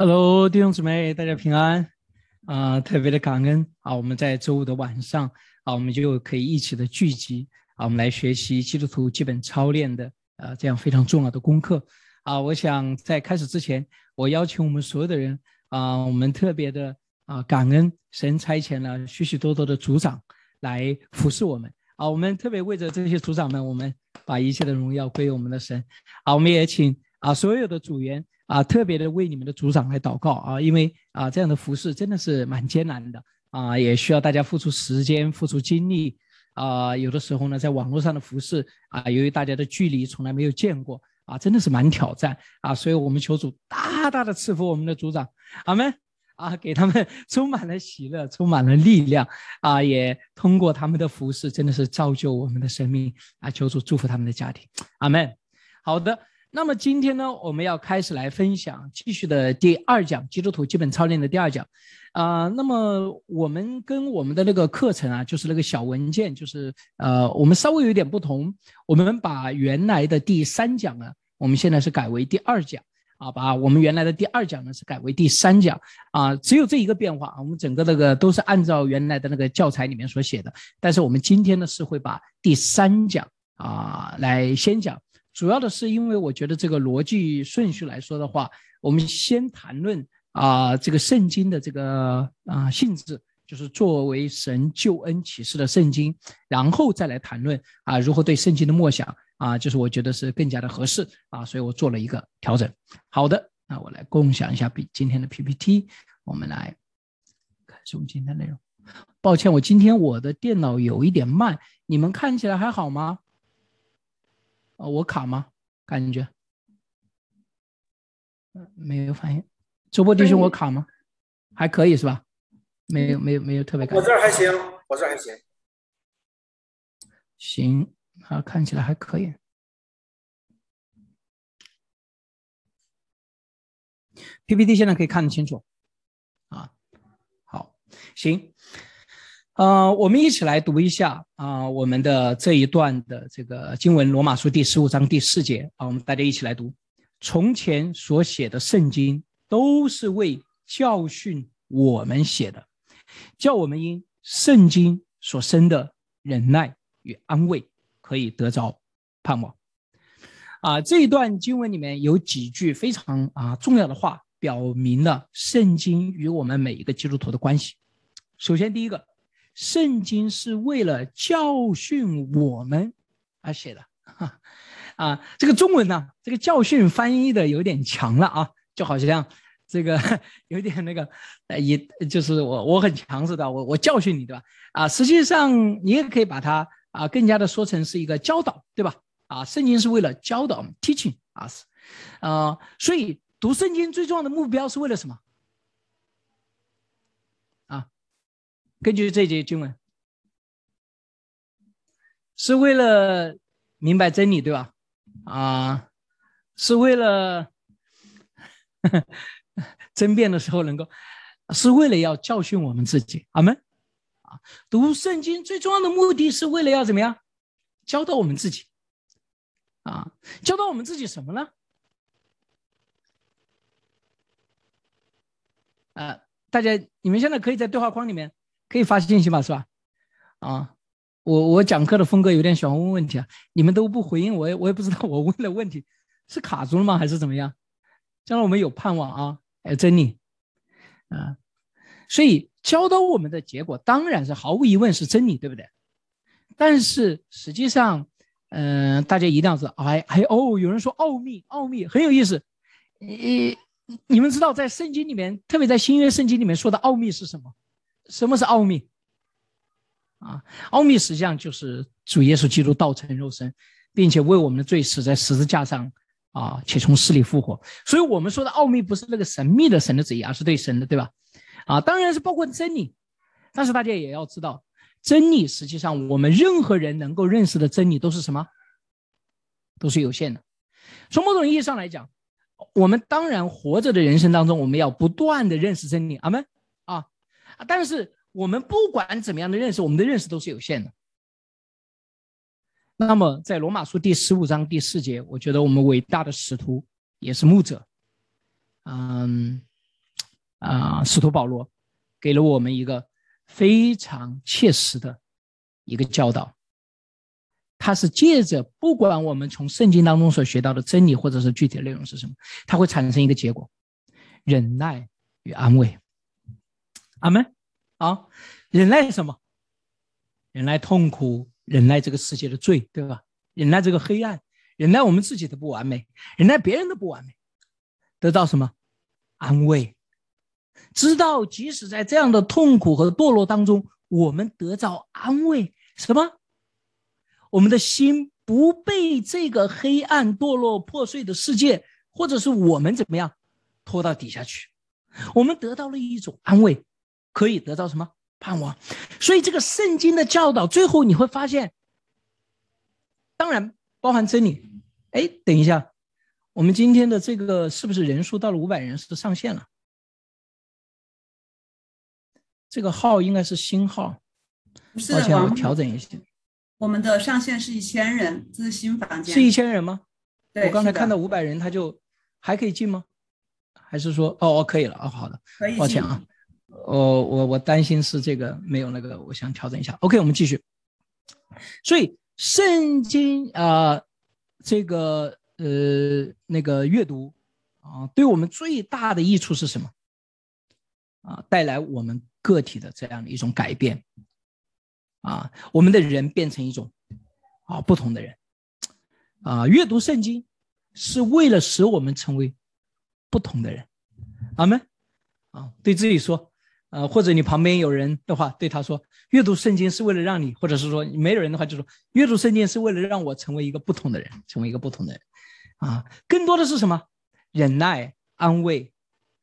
Hello，弟兄姊妹，大家平安啊！特别的感恩啊！我们在周五的晚上啊，我们就可以一起的聚集啊，我们来学习基督徒基本操练的啊这样非常重要的功课啊！我想在开始之前，我邀请我们所有的人啊，我们特别的啊感恩神差遣了许许多多的组长来服侍我们啊！我们特别为着这些组长们，我们把一切的荣耀归我们的神啊！我们也请啊所有的组员。啊，特别的为你们的组长来祷告啊，因为啊，这样的服饰真的是蛮艰难的啊，也需要大家付出时间、付出精力啊。有的时候呢，在网络上的服饰啊，由于大家的距离从来没有见过啊，真的是蛮挑战啊。所以我们求主大大的赐福我们的组长，阿门啊，给他们 充满了喜乐，充满了力量啊，也通过他们的服饰，真的是造就我们的生命啊。求主祝福他们的家庭，阿门。好的。那么今天呢，我们要开始来分享继续的第二讲基督徒基本操练的第二讲，啊，那么我们跟我们的那个课程啊，就是那个小文件，就是呃，我们稍微有点不同，我们把原来的第三讲呢，我们现在是改为第二讲，啊，把我们原来的第二讲呢是改为第三讲，啊，只有这一个变化啊，我们整个那个都是按照原来的那个教材里面所写的，但是我们今天呢是会把第三讲啊来先讲。主要的是因为我觉得这个逻辑顺序来说的话，我们先谈论啊这个圣经的这个啊性质，就是作为神救恩启示的圣经，然后再来谈论啊如何对圣经的默想啊，就是我觉得是更加的合适啊，所以我做了一个调整。好的，那我来共享一下比今天的 PPT，我们来看我们今天的内容。抱歉，我今天我的电脑有一点慢，你们看起来还好吗？啊，我卡吗？感觉，没有反应。周波弟兄，我卡吗？还可以是吧？没有，没有，没有特别。我这儿还行，我这儿还行。行，啊，看起来还可以。PPT 现在可以看得清楚，啊，好，行。呃，我们一起来读一下啊，我们的这一段的这个经文，《罗马书》第十五章第四节啊，我们大家一起来读。从前所写的圣经都是为教训我们写的，叫我们因圣经所生的忍耐与安慰，可以得着盼望。啊，这一段经文里面有几句非常啊重要的话，表明了圣经与我们每一个基督徒的关系。首先，第一个。圣经是为了教训我们而写的，哈，啊，这个中文呢，这个教训翻译的有点强了啊，就好像这个 有点那个，呃，也就是我我很强势的，我我教训你，对吧？啊，实际上你也可以把它啊更加的说成是一个教导，对吧？啊，圣经是为了教导，teaching us，啊，所以读圣经最重要的目标是为了什么？根据这节经文，是为了明白真理，对吧？啊，是为了 争辩的时候能够，是为了要教训我们自己。阿门。啊，读圣经最重要的目的是为了要怎么样？教导我们自己。啊，教导我们自己什么呢？啊，大家，你们现在可以在对话框里面。可以发信息吧，是吧？啊，我我讲课的风格有点喜欢问问题啊，你们都不回应，我我也不知道 我问的问题是卡住了吗，还是怎么样？将来我们有盼望啊，有真理啊，所以教导我们的结果当然是毫无疑问是真理，对不对？但是实际上，嗯，大家一定要知道，哎还哦，有人说奥秘，奥秘很有意思，你你们知道在圣经里面，特别在新约圣经里面说的奥秘是什么？什么是奥秘？啊，奥秘实际上就是主耶稣基督道成肉身，并且为我们的罪死在十字架上，啊，且从死里复活。所以，我们说的奥秘不是那个神秘的神的旨意，而是对神的，对吧？啊，当然是包括真理。但是大家也要知道，真理实际上我们任何人能够认识的真理都是什么？都是有限的。从某种意义上来讲，我们当然活着的人生当中，我们要不断的认识真理。阿门。啊但是我们不管怎么样的认识，我们的认识都是有限的。那么在罗马书第十五章第四节，我觉得我们伟大的使徒也是牧者，嗯，啊，使徒保罗给了我们一个非常切实的一个教导。他是借着不管我们从圣经当中所学到的真理，或者是具体的内容是什么，它会产生一个结果：忍耐与安慰。阿门。啊，忍耐什么？忍耐痛苦，忍耐这个世界的罪，对吧？忍耐这个黑暗，忍耐我们自己的不完美，忍耐别人的不完美，得到什么？安慰。知道即使在这样的痛苦和堕落当中，我们得到安慰。什么？我们的心不被这个黑暗、堕落、破碎的世界，或者是我们怎么样拖到底下去？我们得到了一种安慰，可以得到什么盼望？所以这个圣经的教导，最后你会发现，当然包含真理。哎，等一下，我们今天的这个是不是人数到了五百人是上限了？这个号应该是新号，抱歉，我调整一下。我们的上限是一千人，这是新房间。是一千人吗？对，我刚才看到五百人，他就还可以进吗？还是说，哦，可以了哦，好的，可以。抱歉啊，哦，我我担心是这个没有那个，我想调整一下。OK，我们继续。所以圣经啊，这个呃那个阅读啊，对我们最大的益处是什么？啊，带来我们个体的这样的一种改变。啊，我们的人变成一种啊不同的人，啊，阅读圣经是为了使我们成为不同的人，阿门。啊，对自己说，呃，或者你旁边有人的话，对他说，阅读圣经是为了让你，或者是说没有人的话，就说阅读圣经是为了让我成为一个不同的人，成为一个不同的人。啊，更多的是什么？忍耐、安慰，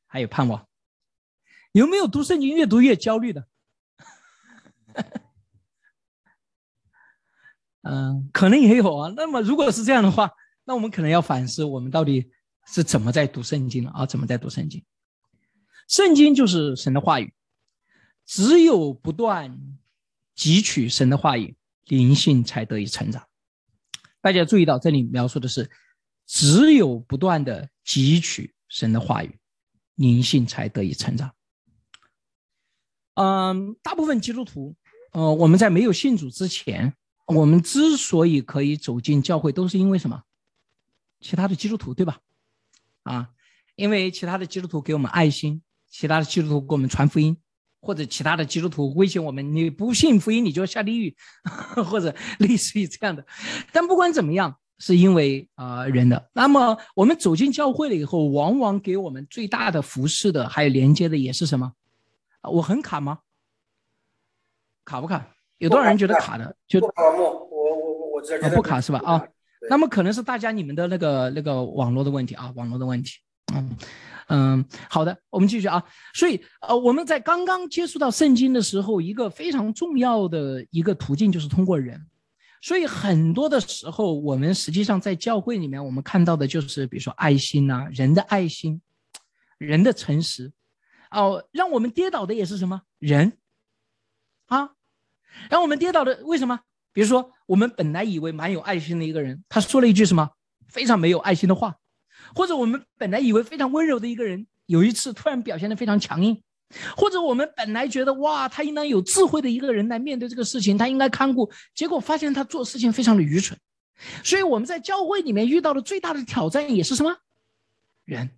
还有盼望。有没有读圣经越读越焦虑的？嗯，可能也有啊。那么，如果是这样的话，那我们可能要反思，我们到底是怎么在读圣经啊？怎么在读圣经？圣经就是神的话语，只有不断汲取神的话语，灵性才得以成长。大家注意到，这里描述的是，只有不断的汲取神的话语，灵性才得以成长。嗯，大部分基督徒，呃，我们在没有信主之前。我们之所以可以走进教会，都是因为什么？其他的基督徒，对吧？啊，因为其他的基督徒给我们爱心，其他的基督徒给我们传福音，或者其他的基督徒威胁我们：你不信福音，你就要下地狱，或者类似于这样的。但不管怎么样，是因为啊人的。那么我们走进教会了以后，往往给我们最大的服饰的，还有连接的，也是什么？我很卡吗？卡不卡？有多少人觉得卡的？就不卡我我我我知道。不卡是吧？啊，那么可能是大家你们的那个那个网络的问题啊，网络的问题。嗯嗯，好的，我们继续啊。所以呃，我们在刚刚接触到圣经的时候，一个非常重要的一个途径就是通过人。所以很多的时候，我们实际上在教会里面，我们看到的就是比如说爱心呐，人的爱心，人的诚实。哦，让我们跌倒的也是什么人啊？然后我们跌倒的为什么？比如说，我们本来以为蛮有爱心的一个人，他说了一句什么非常没有爱心的话，或者我们本来以为非常温柔的一个人，有一次突然表现的非常强硬，或者我们本来觉得哇，他应当有智慧的一个人来面对这个事情，他应该看顾，结果发现他做事情非常的愚蠢。所以我们在教会里面遇到的最大的挑战也是什么？人。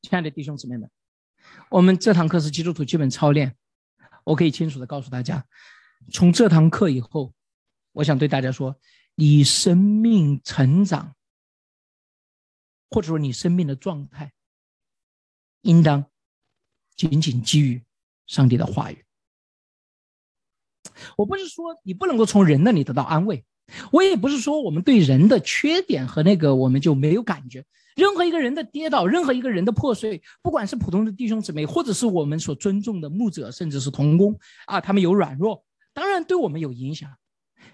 亲爱的弟兄姊妹们，我们这堂课是基督徒基本操练。我可以清楚的告诉大家，从这堂课以后，我想对大家说，你生命成长，或者说你生命的状态，应当仅仅基于上帝的话语。我不是说你不能够从人那里得到安慰，我也不是说我们对人的缺点和那个我们就没有感觉。任何一个人的跌倒，任何一个人的破碎，不管是普通的弟兄姊妹，或者是我们所尊重的牧者，甚至是童工啊，他们有软弱，当然对我们有影响。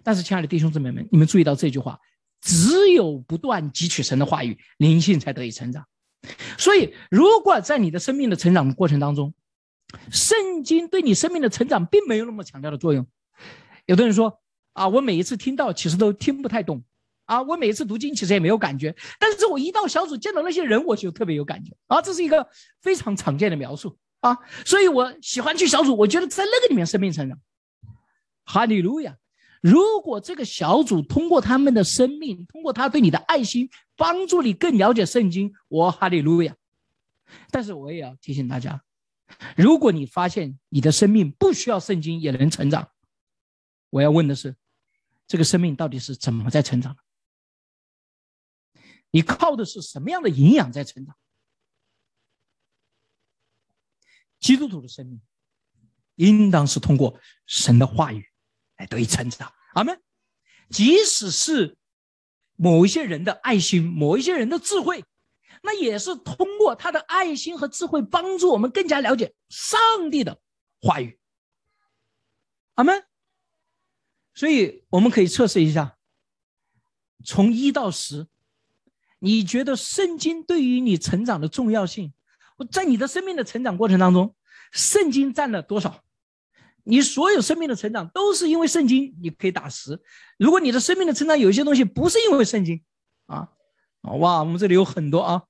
但是，亲爱的弟兄姊妹们，你们注意到这句话：只有不断汲取神的话语，灵性才得以成长。所以，如果在你的生命的成长过程当中，圣经对你生命的成长并没有那么强调的作用，有的人说啊，我每一次听到其实都听不太懂。啊，我每一次读经其实也没有感觉，但是我一到小组见到那些人，我就特别有感觉啊，这是一个非常常见的描述啊，所以我喜欢去小组，我觉得在那个里面生命成长。哈利路亚！如果这个小组通过他们的生命，通过他对你的爱心，帮助你更了解圣经，我哈利路亚！但是我也要提醒大家，如果你发现你的生命不需要圣经也能成长，我要问的是，这个生命到底是怎么在成长？你靠的是什么样的营养在成长？基督徒的生命应当是通过神的话语来得以成长。阿门。即使是某一些人的爱心，某一些人的智慧，那也是通过他的爱心和智慧帮助我们更加了解上帝的话语。阿门。所以我们可以测试一下，从一到十。你觉得圣经对于你成长的重要性？我在你的生命的成长过程当中，圣经占了多少？你所有生命的成长都是因为圣经，你可以打十。如果你的生命的成长有一些东西不是因为圣经，啊，哇，我们这里有很多啊，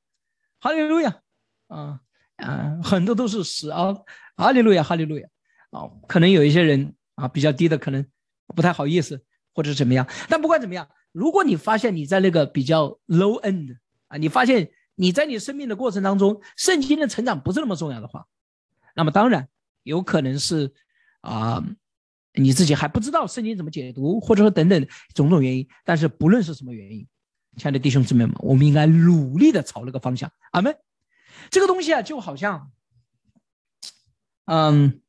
哈利路亚，啊啊，很多都是十啊，哈利路亚，哈利路亚，啊，可能有一些人啊比较低的，可能不太好意思或者怎么样，但不管怎么样。如果你发现你在那个比较 low end 啊，你发现你在你生命的过程当中，圣经的成长不是那么重要的话，那么当然有可能是啊，你自己还不知道圣经怎么解读，或者说等等种种原因。但是不论是什么原因，亲爱的弟兄姊妹们，我们应该努力的朝那个方向。阿门。这个东西啊，就好像，嗯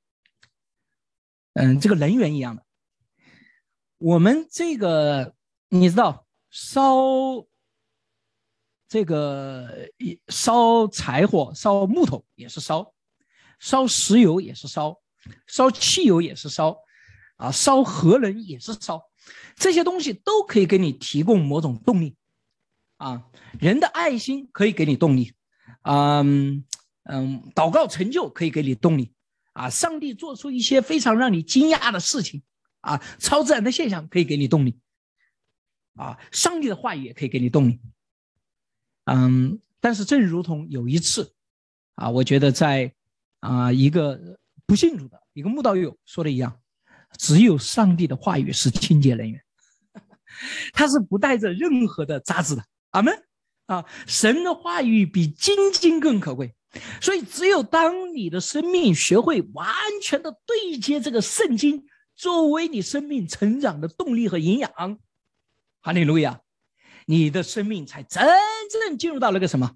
嗯，这个能源一样的，我们这个。你知道烧这个烧柴火、烧木头也是烧，烧石油也是烧，烧汽油也是烧，啊，烧核能也是烧，这些东西都可以给你提供某种动力，啊，人的爱心可以给你动力，嗯嗯，祷告成就可以给你动力，啊，上帝做出一些非常让你惊讶的事情，啊，超自然的现象可以给你动力。啊，上帝的话语也可以给你动力。嗯，但是正如同有一次，啊，我觉得在啊一个不信主的一个慕道友说的一样，只有上帝的话语是清洁能源，它是不带着任何的杂质的。阿门。啊，神的话语比金金更可贵，所以只有当你的生命学会完全的对接这个圣经，作为你生命成长的动力和营养。哈利路亚，你的生命才真正进入到了个什么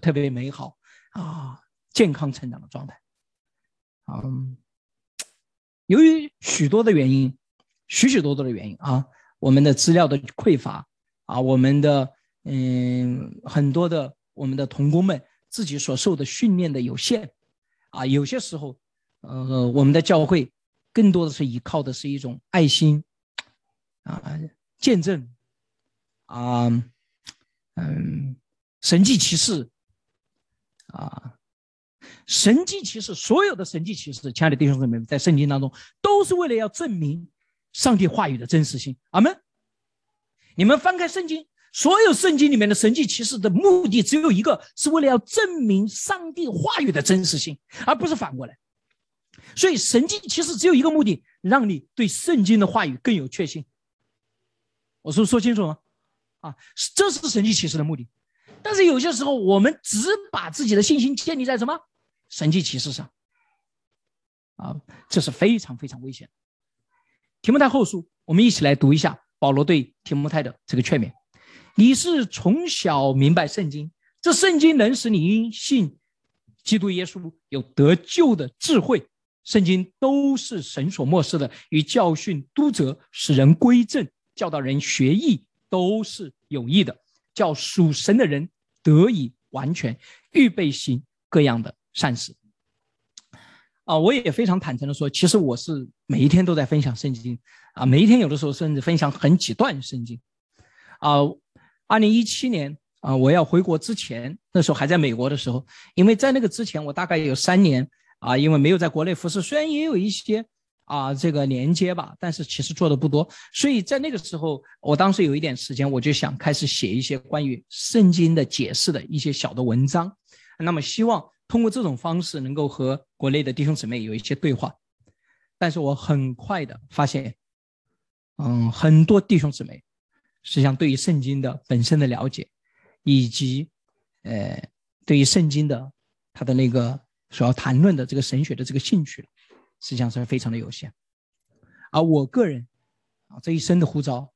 特别美好啊、健康成长的状态。嗯，由于许多的原因，许许多多的原因啊，我们的资料的匮乏啊，我们的嗯很多的我们的童工们自己所受的训练的有限啊，有些时候，呃，我们的教会更多的是依靠的是一种爱心。啊，见证，啊，嗯，神迹奇事，啊，神迹奇事，所有的神迹奇事，亲爱的弟兄姊妹们，在圣经当中都是为了要证明上帝话语的真实性。阿门。你们翻开圣经，所有圣经里面的神迹奇事的目的只有一个，是为了要证明上帝话语的真实性，而不是反过来。所以神迹其实只有一个目的，让你对圣经的话语更有确信。我说说清楚吗？啊，这是神迹启示的目的。但是有些时候，我们只把自己的信心建立在什么神迹启示上，啊，这是非常非常危险。提摩太后书，我们一起来读一下保罗对提摩太的这个劝勉：你是从小明白圣经，这圣经能使你因信基督耶稣有得救的智慧。圣经都是神所漠视的，与教训、督责、使人归正。教导人学艺都是有益的，叫属神的人得以完全预备行各样的善事。啊，我也非常坦诚的说，其实我是每一天都在分享圣经啊，每一天有的时候甚至分享很几段圣经。啊，二零一七年啊，我要回国之前，那时候还在美国的时候，因为在那个之前，我大概有三年啊，因为没有在国内服侍，虽然也有一些啊这个连接吧，但是其实做的不多。所以在那个时候，我当时有一点时间，我就想开始写一些关于圣经的解释的一些小的文章。那么希望通过这种方式能够和国内的弟兄姊妹有一些对话。但是我很快的发现，嗯，很多弟兄姊妹实际上对于圣经的本身的了解，以及呃对于圣经的他的那个所要谈论的这个神学的这个兴趣。实际上是非常的有限，而我个人啊这一生的呼召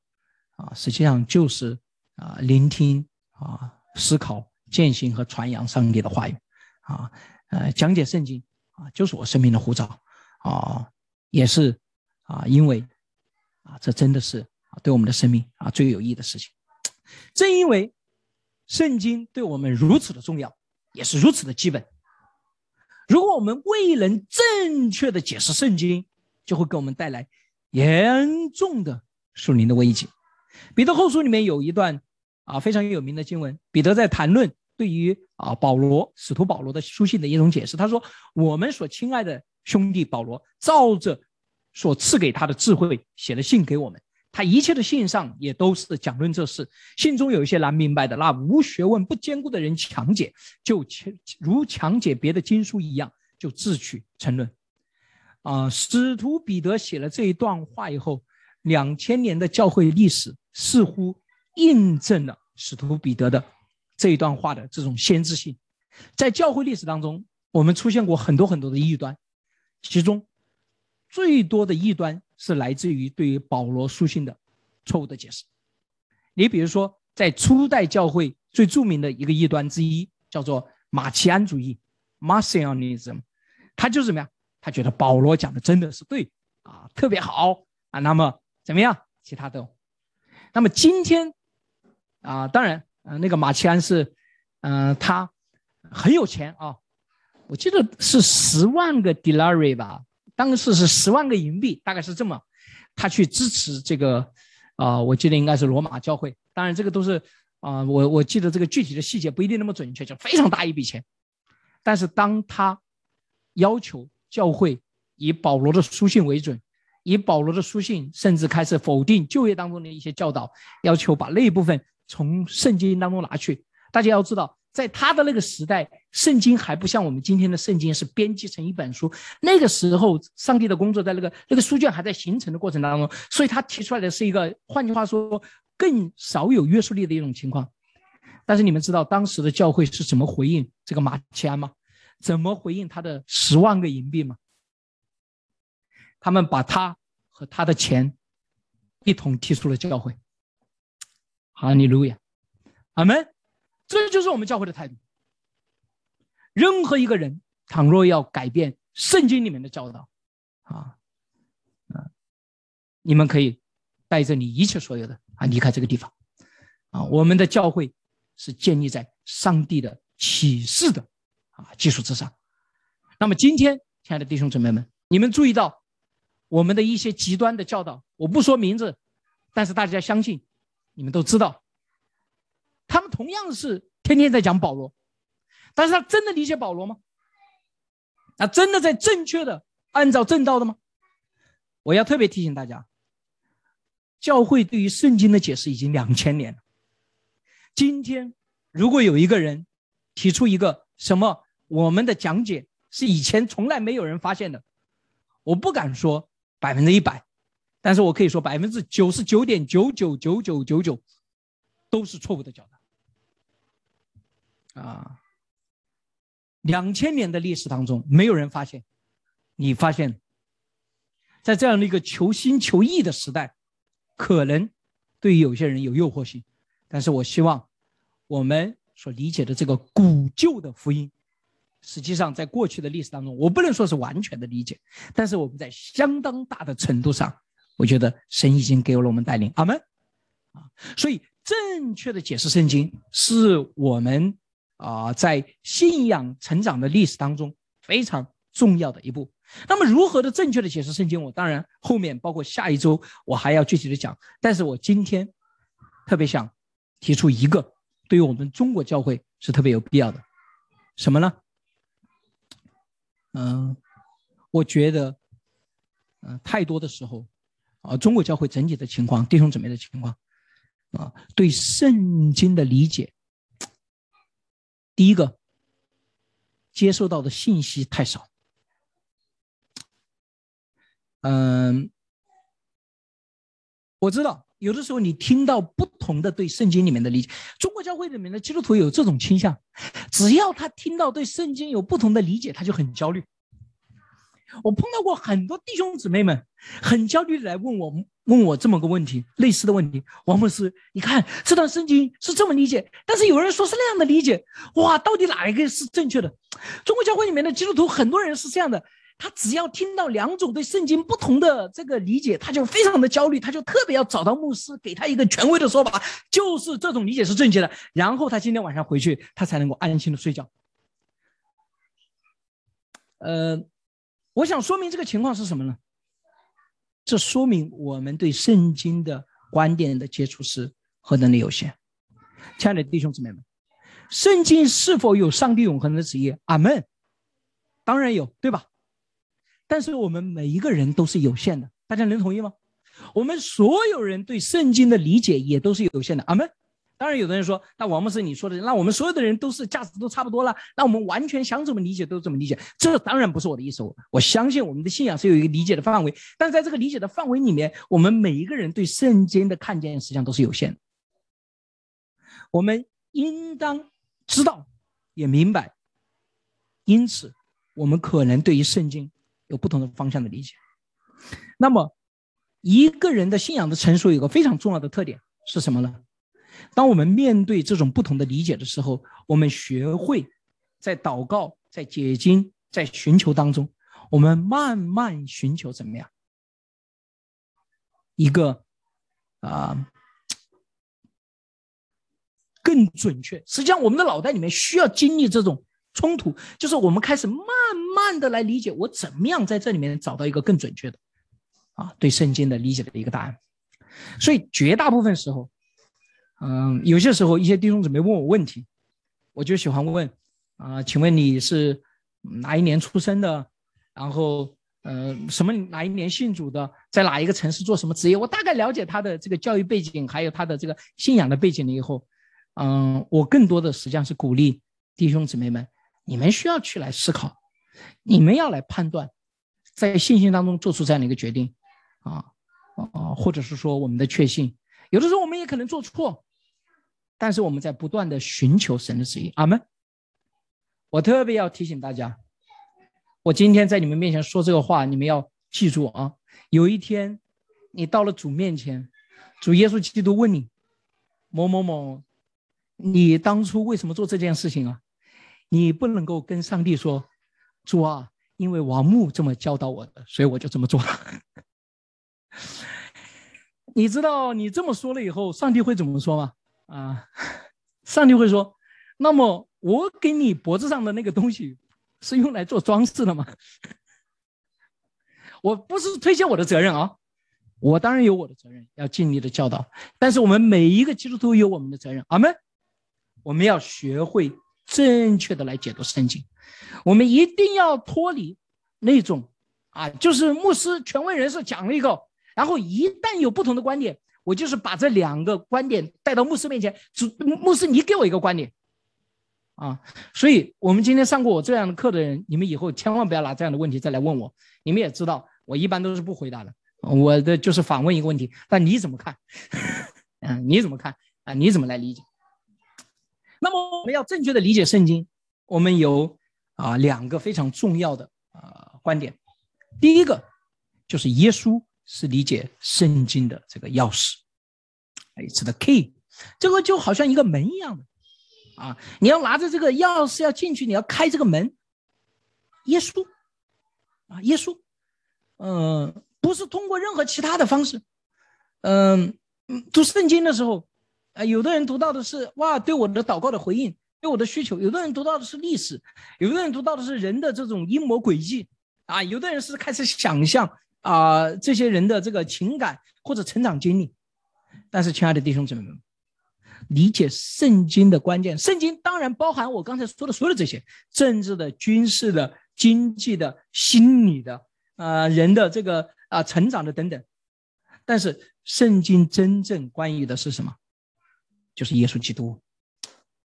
啊，实际上就是啊聆听啊思考践行和传扬上帝的话语啊呃讲解圣经啊就是我生命的呼召啊也是啊因为啊这真的是啊对我们的生命啊最有意义的事情，正因为圣经对我们如此的重要，也是如此的基本。如果我们未能正确的解释圣经，就会给我们带来严重的属灵的危机。彼得后书里面有一段啊非常有名的经文，彼得在谈论对于啊保罗使徒保罗的书信的一种解释。他说：“我们所亲爱的兄弟保罗，照着所赐给他的智慧写了信给我们。”他一切的信上也都是讲论这事，信中有一些难明白的，那无学问、不坚固的人强解，就强如强解别的经书一样，就自取沉沦。啊，使徒彼得写了这一段话以后，两千年的教会历史似乎印证了使徒彼得的这一段话的这种先知性。在教会历史当中，我们出现过很多很多的异端，其中最多的异端。是来自于对于保罗书信的错误的解释。你比如说，在初代教会最著名的一个异端之一，叫做马其安主义 （Marcionism），他就是怎么样？他觉得保罗讲的真的是对啊，特别好啊。那么怎么样？其他的。那么今天啊，当然，嗯，那个马奇安是，嗯，他很有钱啊，我记得是十万个 d i l a r i 吧。当时是十万个银币，大概是这么，他去支持这个，啊，我记得应该是罗马教会。当然，这个都是啊，我我记得这个具体的细节不一定那么准确，就非常大一笔钱。但是当他要求教会以保罗的书信为准，以保罗的书信甚至开始否定就业当中的一些教导，要求把那一部分从圣经当中拿去。大家要知道。在他的那个时代，圣经还不像我们今天的圣经是编辑成一本书。那个时候，上帝的工作在那个那个书卷还在形成的过程当中，所以他提出来的是一个，换句话说，更少有约束力的一种情况。但是你们知道当时的教会是怎么回应这个马其安吗？怎么回应他的十万个银币吗？他们把他和他的钱一同踢出了教会。哈利路亚，阿门。这就是我们教会的态度。任何一个人，倘若要改变圣经里面的教导，啊，啊，你们可以带着你一切所有的啊离开这个地方，啊，我们的教会是建立在上帝的启示的啊基础之上。那么今天，亲爱的弟兄姊妹们，你们注意到我们的一些极端的教导，我不说名字，但是大家相信，你们都知道。他们同样是天天在讲保罗，但是他真的理解保罗吗？他真的在正确的按照正道的吗？我要特别提醒大家，教会对于圣经的解释已经两千年了。今天如果有一个人提出一个什么我们的讲解是以前从来没有人发现的，我不敢说百分之一百，但是我可以说百分之九十九点九九九九九九都是错误的教导。啊，两千年的历史当中，没有人发现，你发现，在这样的一个求新求异的时代，可能对于有些人有诱惑性，但是我希望我们所理解的这个古旧的福音，实际上在过去的历史当中，我不能说是完全的理解，但是我们在相当大的程度上，我觉得神已经给了我们带领，阿门。啊，所以正确的解释圣经是我们。啊，在信仰成长的历史当中非常重要的一步。那么，如何的正确的解释圣经？我当然后面包括下一周我还要具体的讲。但是我今天特别想提出一个，对于我们中国教会是特别有必要的，什么呢？嗯，我觉得嗯，太多的时候，啊，中国教会整体的情况，弟兄姊妹的情况，啊，对圣经的理解，第一个，接受到的信息太少。嗯，我知道有的时候你听到不同的对圣经里面的理解，中国教会里面的基督徒有这种倾向，只要他听到对圣经有不同的理解，他就很焦虑。我碰到过很多弟兄姊妹们，很焦虑的来问我，问我这么个问题，类似的问题。王牧师，你看这段圣经是这么理解，但是有人说是那样的理解，哇，到底哪一个是正确的？中国教会里面的基督徒很多人是这样的，他只要听到两种对圣经不同的这个理解，他就非常的焦虑，他就特别要找到牧师给他一个权威的说法，就是这种理解是正确的，然后他今天晚上回去，他才能够安心的睡觉。呃。我想说明这个情况是什么呢？这说明我们对圣经的观点的接触是何等的有限。亲爱的弟兄姊妹们，圣经是否有上帝永恒的旨意？阿门。当然有，对吧？但是我们每一个人都是有限的，大家能同意吗？我们所有人对圣经的理解也都是有限的。阿门。当然，有的人说，那王牧师你说的，那我们所有的人都是价值都差不多了，那我们完全想怎么理解都怎么理解，这当然不是我的意思。我我相信我们的信仰是有一个理解的范围，但是在这个理解的范围里面，我们每一个人对圣经的看见实际上都是有限的。我们应当知道，也明白，因此我们可能对于圣经有不同的方向的理解。那么，一个人的信仰的成熟有个非常重要的特点是什么呢？当我们面对这种不同的理解的时候，我们学会在祷告、在解经、在寻求当中，我们慢慢寻求怎么样一个啊更准确。实际上，我们的脑袋里面需要经历这种冲突，就是我们开始慢慢的来理解，我怎么样在这里面找到一个更准确的啊对圣经的理解的一个答案。所以，绝大部分时候。嗯，有些时候一些弟兄姊妹问我问题，我就喜欢问啊，请问你是哪一年出生的？然后呃，什么哪一年信主的？在哪一个城市做什么职业？我大概了解他的这个教育背景，还有他的这个信仰的背景了以后，嗯，我更多的实际上是鼓励弟兄姊妹们，你们需要去来思考，你们要来判断，在信心当中做出这样的一个决定，啊啊，或者是说我们的确信，有的时候我们也可能做错。但是我们在不断的寻求神的旨意，阿门。我特别要提醒大家，我今天在你们面前说这个话，你们要记住啊。有一天，你到了主面前，主耶稣基督问你，某某某，你当初为什么做这件事情啊？你不能够跟上帝说，主啊，因为王牧这么教导我的，所以我就这么做了。你知道你这么说了以后，上帝会怎么说吗？啊，上帝会说：“那么我给你脖子上的那个东西是用来做装饰的吗？” 我不是推卸我的责任啊，我当然有我的责任，要尽力的教导。但是我们每一个基督徒有我们的责任，阿门。我们要学会正确的来解读圣经，我们一定要脱离那种啊，就是牧师权威人士讲了一个，然后一旦有不同的观点。我就是把这两个观点带到牧师面前，主牧师，你给我一个观点，啊，所以我们今天上过我这样的课的人，你们以后千万不要拿这样的问题再来问我。你们也知道，我一般都是不回答的，我的就是反问一个问题，那你怎么看？嗯，你怎么看？啊，你怎么来理解？那么我们要正确的理解圣经，我们有啊两个非常重要的啊观点，第一个就是耶稣。是理解圣经的这个钥匙，哎，是的 key，这个就好像一个门一样的。啊，你要拿着这个钥匙要进去，你要开这个门。耶稣。啊，耶稣，嗯，不是通过任何其他的方式，嗯，读圣经的时候，啊，有的人读到的是哇，对我的祷告的回应，对我的需求；有的人读到的是历史，有的人读到的是人的这种阴谋诡计，啊，有的人是开始想象。啊，这些人的这个情感或者成长经历，但是亲爱的弟兄姊妹们，理解圣经的关键，圣经当然包含我刚才说的所有的这些政治的、军事的、经济的、心理的，啊，人的这个啊成长的等等。但是圣经真正关于的是什么？就是耶稣基督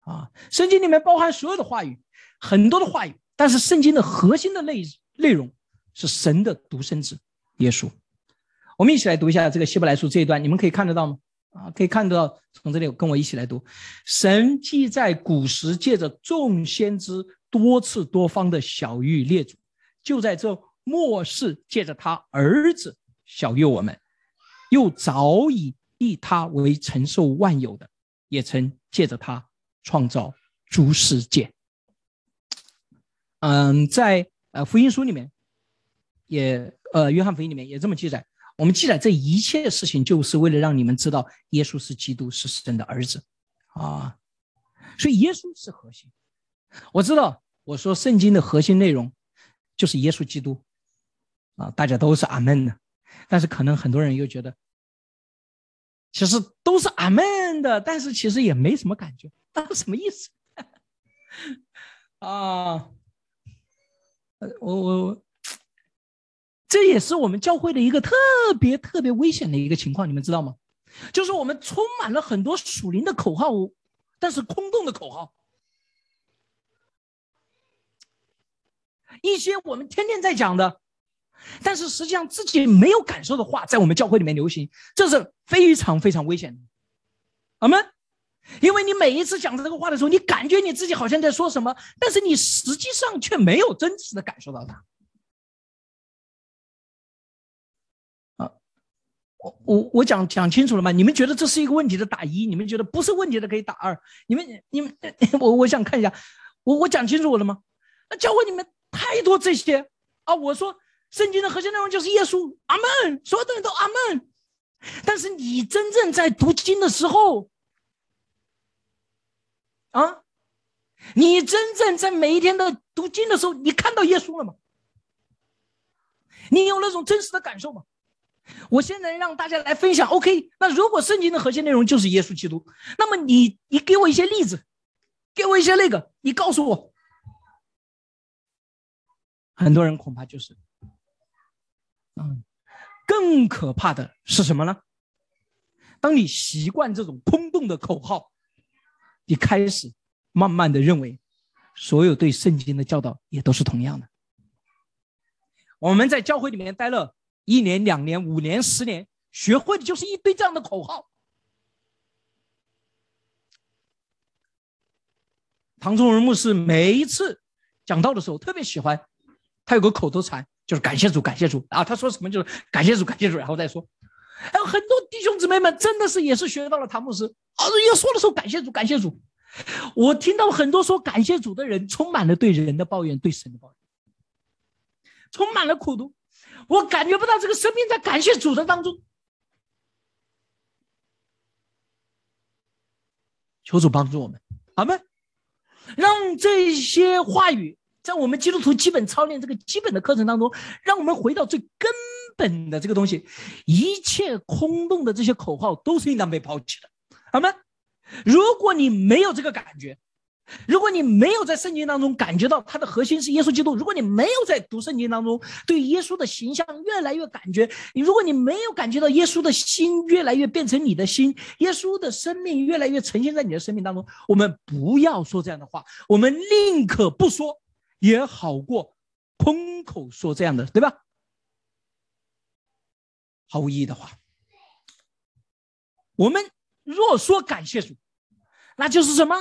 啊！圣经里面包含所有的话语，很多的话语，但是圣经的核心的内内容是神的独生子耶稣。我们一起来读一下这个希伯来书这一段，你们可以看得到吗？啊，可以看得到，从这里跟我一起来读。神既在古时借着众先知多次多方的小谕列祖，就在这末世借着他儿子小谕我们，又早已立他为承受万有的，也曾借着他创造诸世界。嗯，在呃福音书里面，也呃约翰福音里面也这么记载。我们记载这一切事情，就是为了让你们知道耶稣是基督，是神的儿子，啊，所以耶稣是核心。我知道，我说圣经的核心内容就是耶稣基督，啊，大家都是阿门的。但是可能很多人又觉得，其实都是阿门的，但是其实也没什么感觉，那是什么意思？啊，我我。这也是我们教会的一个特别特别危险的一个情况，你们知道吗？就是我们充满了很多属灵的口号，但是空洞的口号，一些我们天天在讲的，但是实际上自己没有感受的话，在我们教会里面流行，这是非常非常危险的。阿门。因为你每一次讲这个话的时候，你感觉你自己好像在说什么，但是你实际上却没有真实的感受到它。我我我讲讲清楚了吗？你们觉得这是一个问题的打一，你们觉得不是问题的可以打二。你们你们 我我想看一下，我我讲清楚了吗？那教会里面太多这些啊！我说圣经的核心内容就是耶稣，阿门，所有的人都阿门。但是你真正在读经的时候，啊，你真正在每一天的读经的时候，你看到耶稣了吗？你有那种真实的感受吗？我现在让大家来分享，OK？那如果圣经的核心内容就是耶稣基督，那么你你给我一些例子，给我一些那个，你告诉我。很多人恐怕就是，嗯，更可怕的是什么呢？当你习惯这种空洞的口号，你开始慢慢的认为，所有对圣经的教导也都是同样的。我们在教会里面待了。一年、两年、五年、十年，学会的就是一堆这样的口号。唐宗仁牧师每一次讲道的时候，特别喜欢，他有个口头禅，就是感谢主，感谢主啊。他说什么就是感谢主，感谢主，然后再说。还有很多弟兄姊妹们真的是也是学到了唐牧师，啊，要说的时候感谢主，感谢主。我听到很多说感谢主的人，充满了对人的抱怨，对神的抱怨，充满了苦读。我感觉不到这个生命在感谢主的当中，求主帮助我们，好吗？让这些话语在我们基督徒基本操练这个基本的课程当中，让我们回到最根本的这个东西，一切空洞的这些口号都是应当被抛弃的，好吗？如果你没有这个感觉。如果你没有在圣经当中感觉到它的核心是耶稣基督，如果你没有在读圣经当中对耶稣的形象越来越感觉，你如果你没有感觉到耶稣的心越来越变成你的心，耶稣的生命越来越呈现在你的生命当中，我们不要说这样的话，我们宁可不说，也好过空口说这样的，对吧？毫无意义的话，我们若说感谢主，那就是什么？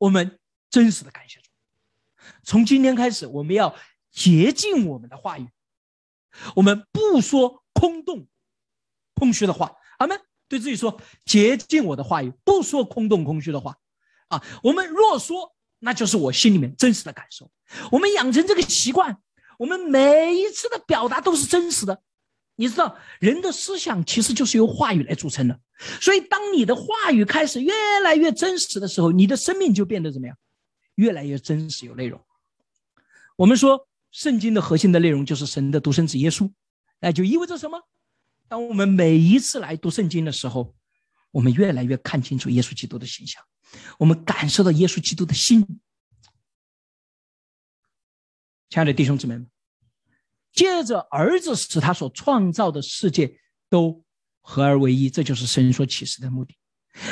我们真实的感谢主。从今天开始，我们要洁净我们的话语，我们不说空洞、空虚的话。阿门。对自己说：洁净我的话语，不说空洞、空虚的话。啊，我们若说，那就是我心里面真实的感受。我们养成这个习惯，我们每一次的表达都是真实的。你知道，人的思想其实就是由话语来组成的。所以，当你的话语开始越来越真实的时候，你的生命就变得怎么样？越来越真实有内容。我们说，圣经的核心的内容就是神的独生子耶稣，那就意味着什么？当我们每一次来读圣经的时候，我们越来越看清楚耶稣基督的形象，我们感受到耶稣基督的心。亲爱的弟兄姊妹们。借着儿子使他所创造的世界都合而为一，这就是神所启示的目的。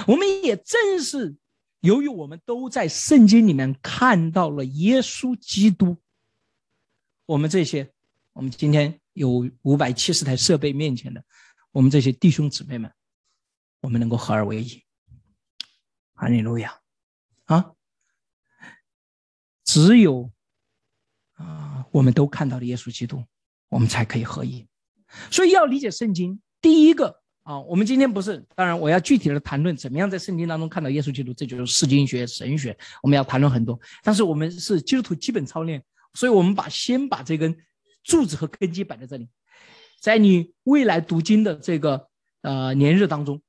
我们也正是由于我们都在圣经里面看到了耶稣基督，我们这些我们今天有五百七十台设备面前的我们这些弟兄姊妹们，我们能够合而为一。哈利路亚啊！只有啊，我们都看到了耶稣基督，我们才可以合一。所以要理解圣经，第一个。啊，我们今天不是，当然我要具体的谈论怎么样在圣经当中看到耶稣基督，这就是释经学、神学，我们要谈论很多。但是我们是基督徒基本操练，所以我们把先把这根柱子和根基摆在这里，在你未来读经的这个呃年日当中，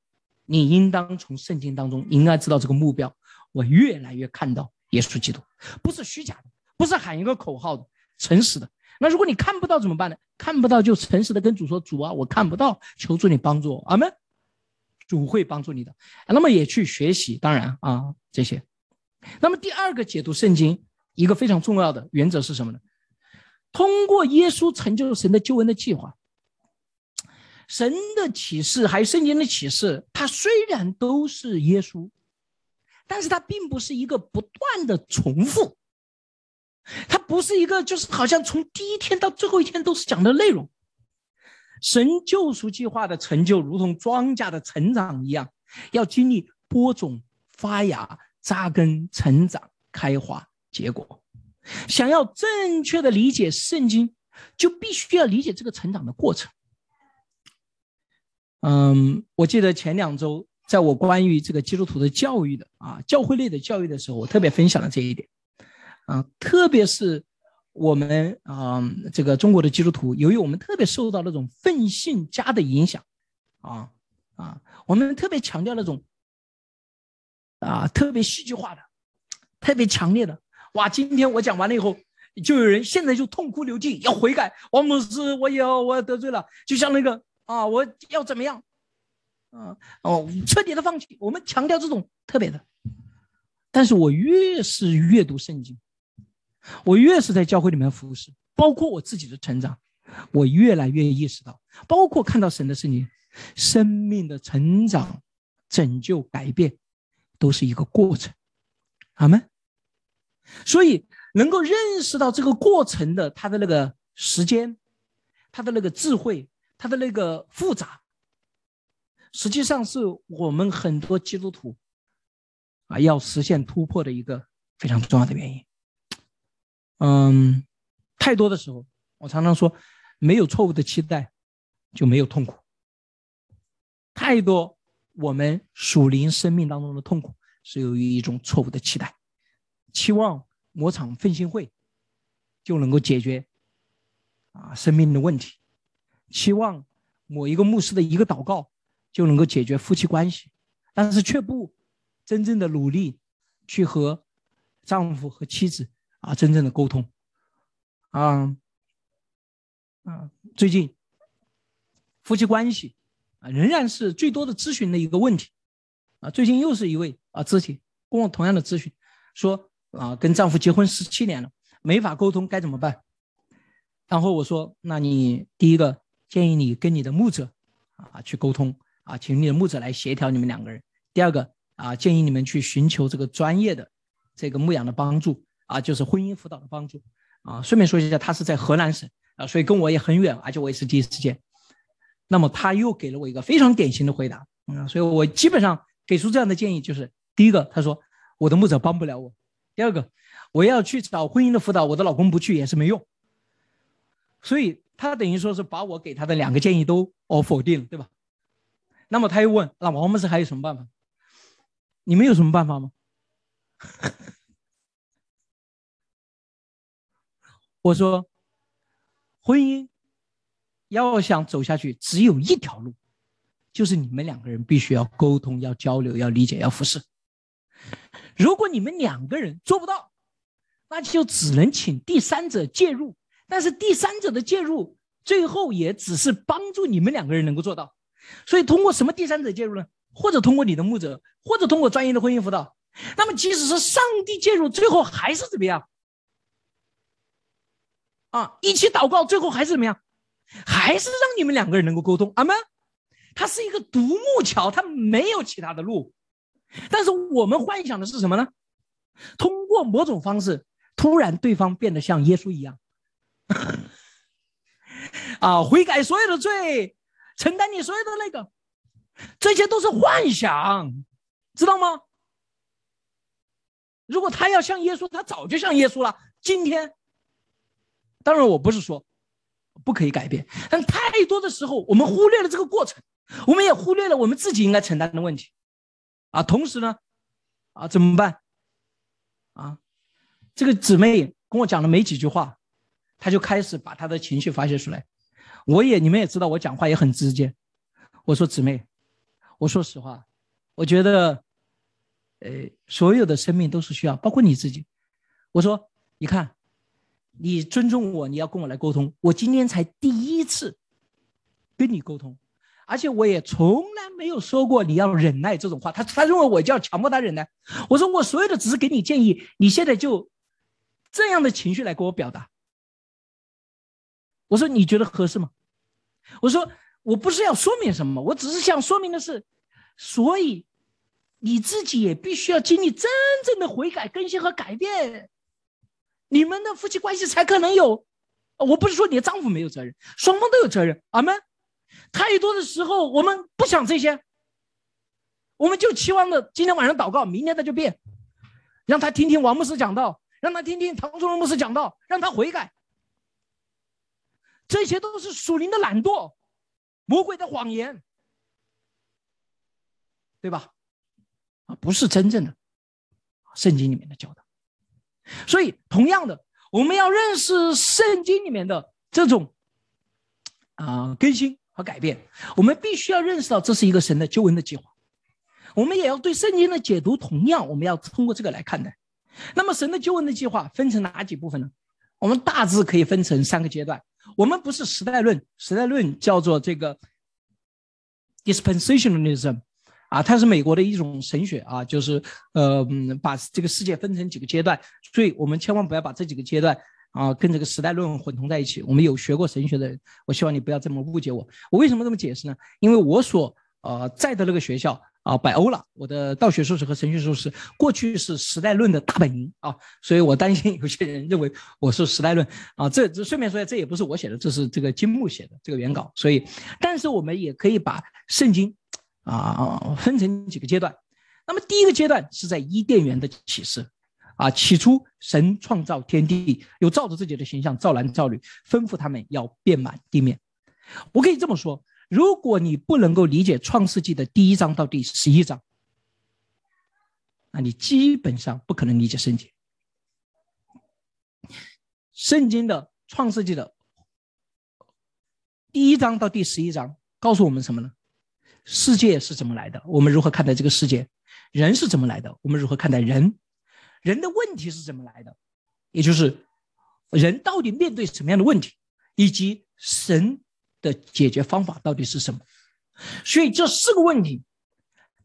你应当从圣经当中应该知道这个目标，我越来越看到耶稣基督，不是虚假的，不是喊一个口号的，诚实的。那如果你看不到怎么办呢？看不到就诚实的跟主说：“主啊，我看不到，求助你帮助我。”阿门。主会帮助你的。那么也去学习，当然啊这些。那么第二个解读圣经一个非常重要的原则是什么呢？通过耶稣成就神的救恩的计划，神的启示还有圣经的启示，它虽然都是耶稣，但是它并不是一个不断的重复。它不是一个，就是好像从第一天到最后一天都是讲的内容。神救赎计划的成就，如同庄稼的成长一样，要经历播种、发芽、扎根、成长、开花、结果。想要正确的理解圣经，就必须要理解这个成长的过程。嗯，我记得前两周，在我关于这个基督徒的教育的啊，教会类的教育的时候，我特别分享了这一点。啊，特别是我们啊，这个中国的基督徒，由于我们特别受到那种愤信家的影响，啊啊，我们特别强调那种啊，特别戏剧化的，特别强烈的。哇，今天我讲完了以后，就有人现在就痛哭流涕，要悔改。王牧师，我要我得罪了，就像那个啊，我要怎么样？啊哦，彻底的放弃。我们强调这种特别的，但是我越是阅读圣经。我越是在教会里面服侍，包括我自己的成长，我越来越意识到，包括看到神的圣经，生命的成长、拯救、改变，都是一个过程。阿门。所以能够认识到这个过程的他的那个时间，他的那个智慧，他的那个复杂，实际上是我们很多基督徒啊要实现突破的一个非常重要的原因。嗯，太多的时候，我常常说，没有错误的期待，就没有痛苦。太多我们属灵生命当中的痛苦，是由于一种错误的期待，期望某场奋兴会就能够解决啊生命的问题，期望某一个牧师的一个祷告就能够解决夫妻关系，但是却不真正的努力去和丈夫和妻子。啊，真正的沟通，啊，啊，最近夫妻关系啊，仍然是最多的咨询的一个问题，啊，最近又是一位啊咨询跟我同样的咨询，说啊，跟丈夫结婚十七年了，没法沟通，该怎么办？然后我说，那你第一个建议你跟你的牧者啊去沟通啊，请你的牧者来协调你们两个人。第二个啊，建议你们去寻求这个专业的这个牧养的帮助。啊，就是婚姻辅导的帮助啊。顺便说一下，他是在河南省啊，所以跟我也很远，而且我也是第一次见。那么他又给了我一个非常典型的回答，嗯，所以我基本上给出这样的建议，就是第一个，他说我的牧者帮不了我；第二个，我要去找婚姻的辅导，我的老公不去也是没用。所以他等于说是把我给他的两个建议都哦否定了，对吧？那么他又问，那王牧师还有什么办法？你们有什么办法吗？我说，婚姻要想走下去，只有一条路，就是你们两个人必须要沟通、要交流、要理解、要服侍。如果你们两个人做不到，那就只能请第三者介入。但是第三者的介入，最后也只是帮助你们两个人能够做到。所以，通过什么第三者介入呢？或者通过你的牧者，或者通过专业的婚姻辅导。那么，即使是上帝介入，最后还是怎么样？啊，一起祷告，最后还是怎么样？还是让你们两个人能够沟通。阿门。它是一个独木桥，它没有其他的路。但是我们幻想的是什么呢？通过某种方式，突然对方变得像耶稣一样，啊，悔改所有的罪，承担你所有的那个，这些都是幻想，知道吗？如果他要像耶稣，他早就像耶稣了。今天，当然我不是说不可以改变，但太多的时候我们忽略了这个过程，我们也忽略了我们自己应该承担的问题，啊，同时呢，啊，怎么办？啊，这个姊妹跟我讲了没几句话，她就开始把她的情绪发泄出来。我也你们也知道，我讲话也很直接。我说姊妹，我说实话，我觉得。呃，所有的生命都是需要，包括你自己。我说，你看，你尊重我，你要跟我来沟通。我今天才第一次跟你沟通，而且我也从来没有说过你要忍耐这种话。他他认为我就要强迫他忍耐。我说，我所有的只是给你建议，你现在就这样的情绪来跟我表达。我说，你觉得合适吗？我说，我不是要说明什么，我只是想说明的是，所以。你自己也必须要经历真正的悔改、更新和改变，你们的夫妻关系才可能有。我不是说你的丈夫没有责任，双方都有责任。阿门。太多的时候我们不想这些，我们就期望着今天晚上祷告，明天他就变，让他听听王牧师讲道，让他听听唐中荣牧师讲道，让他悔改。这些都是属灵的懒惰，魔鬼的谎言，对吧？啊，不是真正的圣经里面的教导，所以同样的，我们要认识圣经里面的这种啊更新和改变，我们必须要认识到这是一个神的救恩的计划。我们也要对圣经的解读，同样我们要通过这个来看待。那么，神的救恩的计划分成哪几部分呢？我们大致可以分成三个阶段。我们不是时代论，时代论叫做这个 dispensationalism。啊，它是美国的一种神学啊，就是呃，把这个世界分成几个阶段，所以我们千万不要把这几个阶段啊跟这个时代论混同在一起。我们有学过神学的人，我希望你不要这么误解我。我为什么这么解释呢？因为我所呃在的那个学校啊，百欧了，我的道学硕士和神学硕士过去是时代论的大本营啊，所以我担心有些人认为我是时代论啊。这这顺便说一下，这也不是我写的，这是这个金木写的这个原稿。所以，但是我们也可以把圣经。啊，分成几个阶段。那么第一个阶段是在伊甸园的启示，啊，起初神创造天地，又照着自己的形象造男造女，吩咐他们要遍满地面。我可以这么说：如果你不能够理解创世纪的第一章到第十一章，那你基本上不可能理解圣经。圣经的创世纪的第一章到第十一章告诉我们什么呢？世界是怎么来的？我们如何看待这个世界？人是怎么来的？我们如何看待人？人的问题是怎么来的？也就是人到底面对什么样的问题，以及神的解决方法到底是什么？所以这四个问题，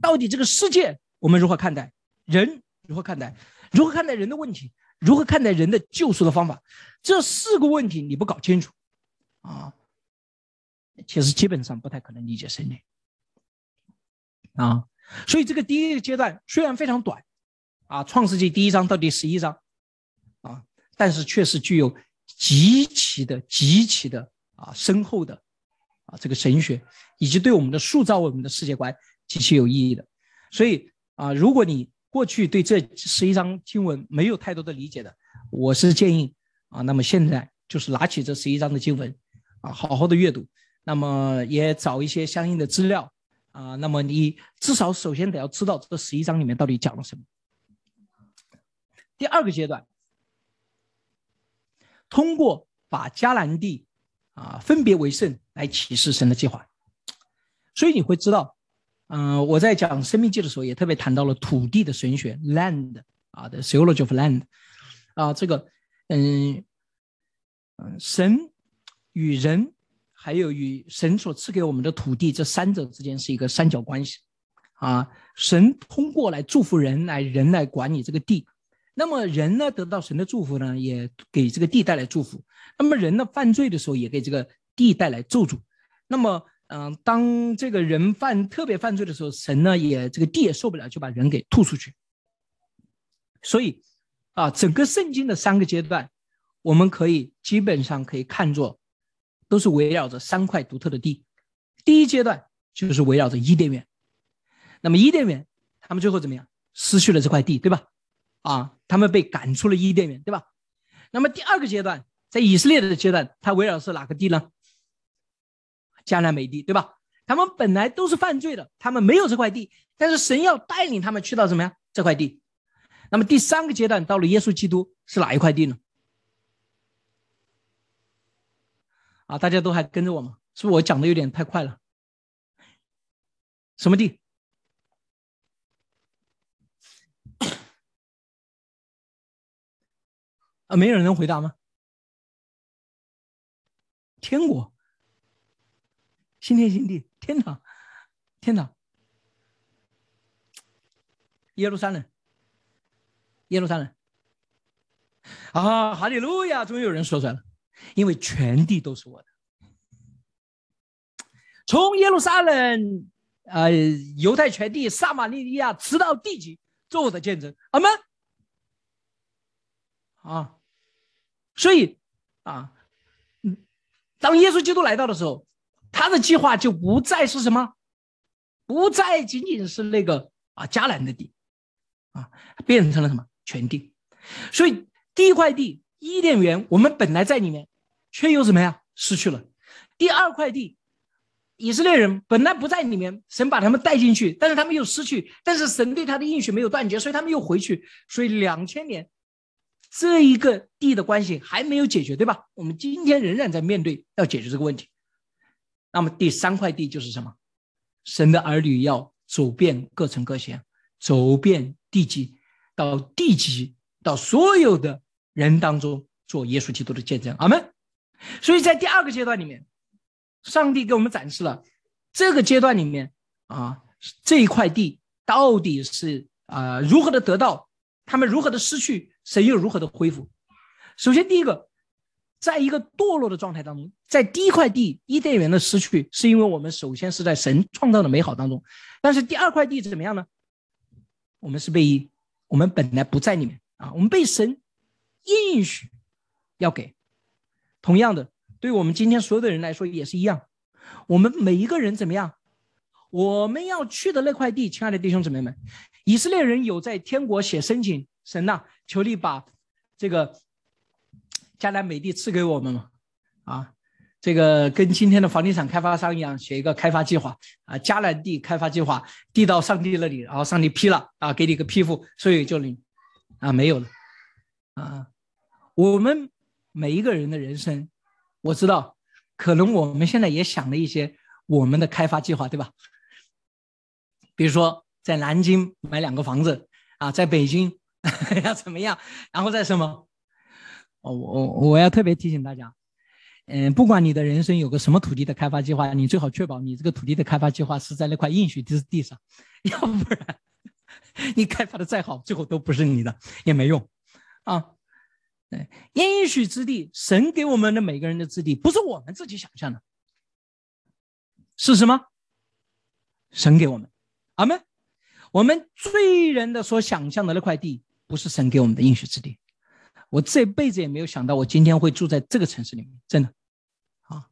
到底这个世界我们如何看待？人如何看待？如何看待人的问题？如何看待人的救赎的方法？这四个问题你不搞清楚，啊，其实基本上不太可能理解圣经。啊，所以这个第一个阶段虽然非常短，啊，《创世纪》第一章到第十一章，啊，但是却是具有极其的、极其的啊深厚的啊这个神学，以及对我们的塑造我们的世界观极其有意义的。所以啊，如果你过去对这十一章经文没有太多的理解的，我是建议啊，那么现在就是拿起这十一章的经文啊，好好的阅读，那么也找一些相应的资料。啊，那么你至少首先得要知道这十一章里面到底讲了什么。第二个阶段，通过把迦南地啊分别为圣来启示神的计划，所以你会知道，嗯，我在讲生命记的时候也特别谈到了土地的神学 （land） 啊 theology of land，啊，这个，嗯，嗯，神与人。还有与神所赐给我们的土地这三者之间是一个三角关系，啊，神通过来祝福人，来人来管理这个地，那么人呢得到神的祝福呢，也给这个地带来祝福。那么人呢犯罪的时候，也给这个地带来咒诅。那么，嗯，当这个人犯特别犯罪的时候，神呢也这个地也受不了，就把人给吐出去。所以，啊，整个圣经的三个阶段，我们可以基本上可以看作，都是围绕着三块独特的地。第一阶段就是围绕着伊甸园。那么伊甸园，他们最后怎么样？失去了这块地，对吧？啊，他们被赶出了伊甸园，对吧？那么第二个阶段，在以色列的阶段，它围绕是哪个地呢？迦南美地，对吧？他们本来都是犯罪的，他们没有这块地，但是神要带领他们去到什么呀？这块地。那么第三个阶段到了耶稣基督是哪一块地呢？啊，大家都还跟着我吗？是不是我讲的有点太快了？什么地？啊，没有人能回答吗？天国，新天新地，天堂，天堂，耶路撒冷，耶路撒冷。啊，哈利路亚！终于有人说出来了，因为全地都是我的，从耶路撒冷，呃，犹太全地，撒玛利亚，直到地极，做我的见证，阿门。啊，所以啊，嗯，当耶稣基督来到的时候，他的计划就不再是什么，不再仅仅是那个啊迦南的地，啊，变成了什么全地。所以第一块地伊甸园，我们本来在里面，却又怎么样失去了。第二块地，以色列人本来不在里面，神把他们带进去，但是他们又失去，但是神对他的应许没有断绝，所以他们又回去。所以两千年。这一个地的关系还没有解决，对吧？我们今天仍然在面对要解决这个问题。那么第三块地就是什么？神的儿女要走遍各城各县，走遍地级，到地级，到所有的人当中做耶稣基督的见证。阿门。所以在第二个阶段里面，上帝给我们展示了这个阶段里面啊，这一块地到底是啊如何的得到，他们如何的失去。神又如何的恢复？首先，第一个，在一个堕落的状态当中，在第一块地伊甸园的失去，是因为我们首先是在神创造的美好当中，但是第二块地怎么样呢？我们是被我们本来不在里面啊，我们被神应许要给。同样的，对我们今天所有的人来说也是一样，我们每一个人怎么样？我们要去的那块地，亲爱的弟兄姊妹们，以色列人有在天国写申请。神呐，求你把这个迦南美地赐给我们嘛！啊，这个跟今天的房地产开发商一样，写一个开发计划啊，迦南地开发计划递到上帝那里，然后上帝批了啊，给你个批复，所以就领啊没有了啊。我们每一个人的人生，我知道，可能我们现在也想了一些我们的开发计划，对吧？比如说在南京买两个房子啊，在北京。要怎么样？然后再什么？我我我要特别提醒大家，嗯，不管你的人生有个什么土地的开发计划，你最好确保你这个土地的开发计划是在那块应许之地上，要不然你开发的再好，最后都不是你的，也没用啊。对，应许之地，神给我们的每个人的之地，不是我们自己想象的，是什么？神给我们，阿门。我们罪人的所想象的那块地。不是神给我们的应许之地，我这辈子也没有想到我今天会住在这个城市里面，真的，啊，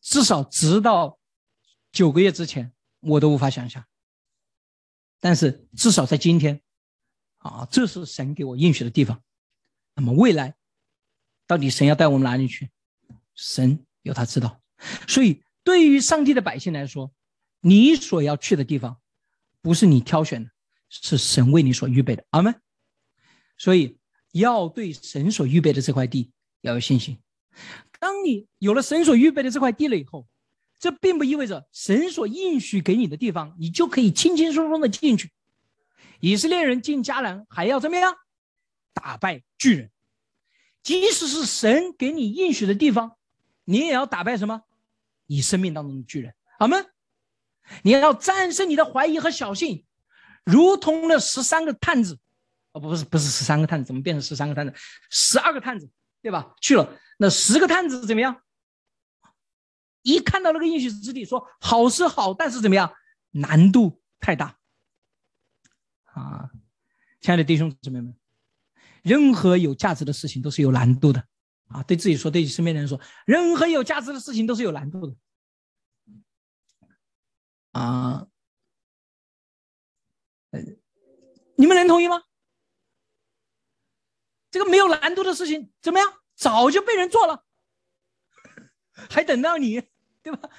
至少直到九个月之前我都无法想象。但是至少在今天，啊，这是神给我应许的地方。那么未来，到底神要带我们哪里去？神有他知道。所以对于上帝的百姓来说，你所要去的地方，不是你挑选的，是神为你所预备的。阿门。所以要对神所预备的这块地要有信心。当你有了神所预备的这块地了以后，这并不意味着神所应许给你的地方，你就可以轻轻松松的进去。以色列人进迦南还要怎么样？打败巨人。即使是神给你应许的地方，你也要打败什么？你生命当中的巨人。好吗？你要战胜你的怀疑和小信，如同那十三个探子。哦，不是不是十三个探子，怎么变成十三个探子？十二个探子，对吧？去了，那十个探子怎么样？一看到那个应许之地，说好是好，但是怎么样？难度太大啊！亲爱的弟兄姊妹们，任何有价值的事情都是有难度的啊！对自己说，对身边的人说，任何有价值的事情都是有难度的啊！呃，你们能同意吗？这个没有难度的事情怎么样？早就被人做了，还等到你，对吧？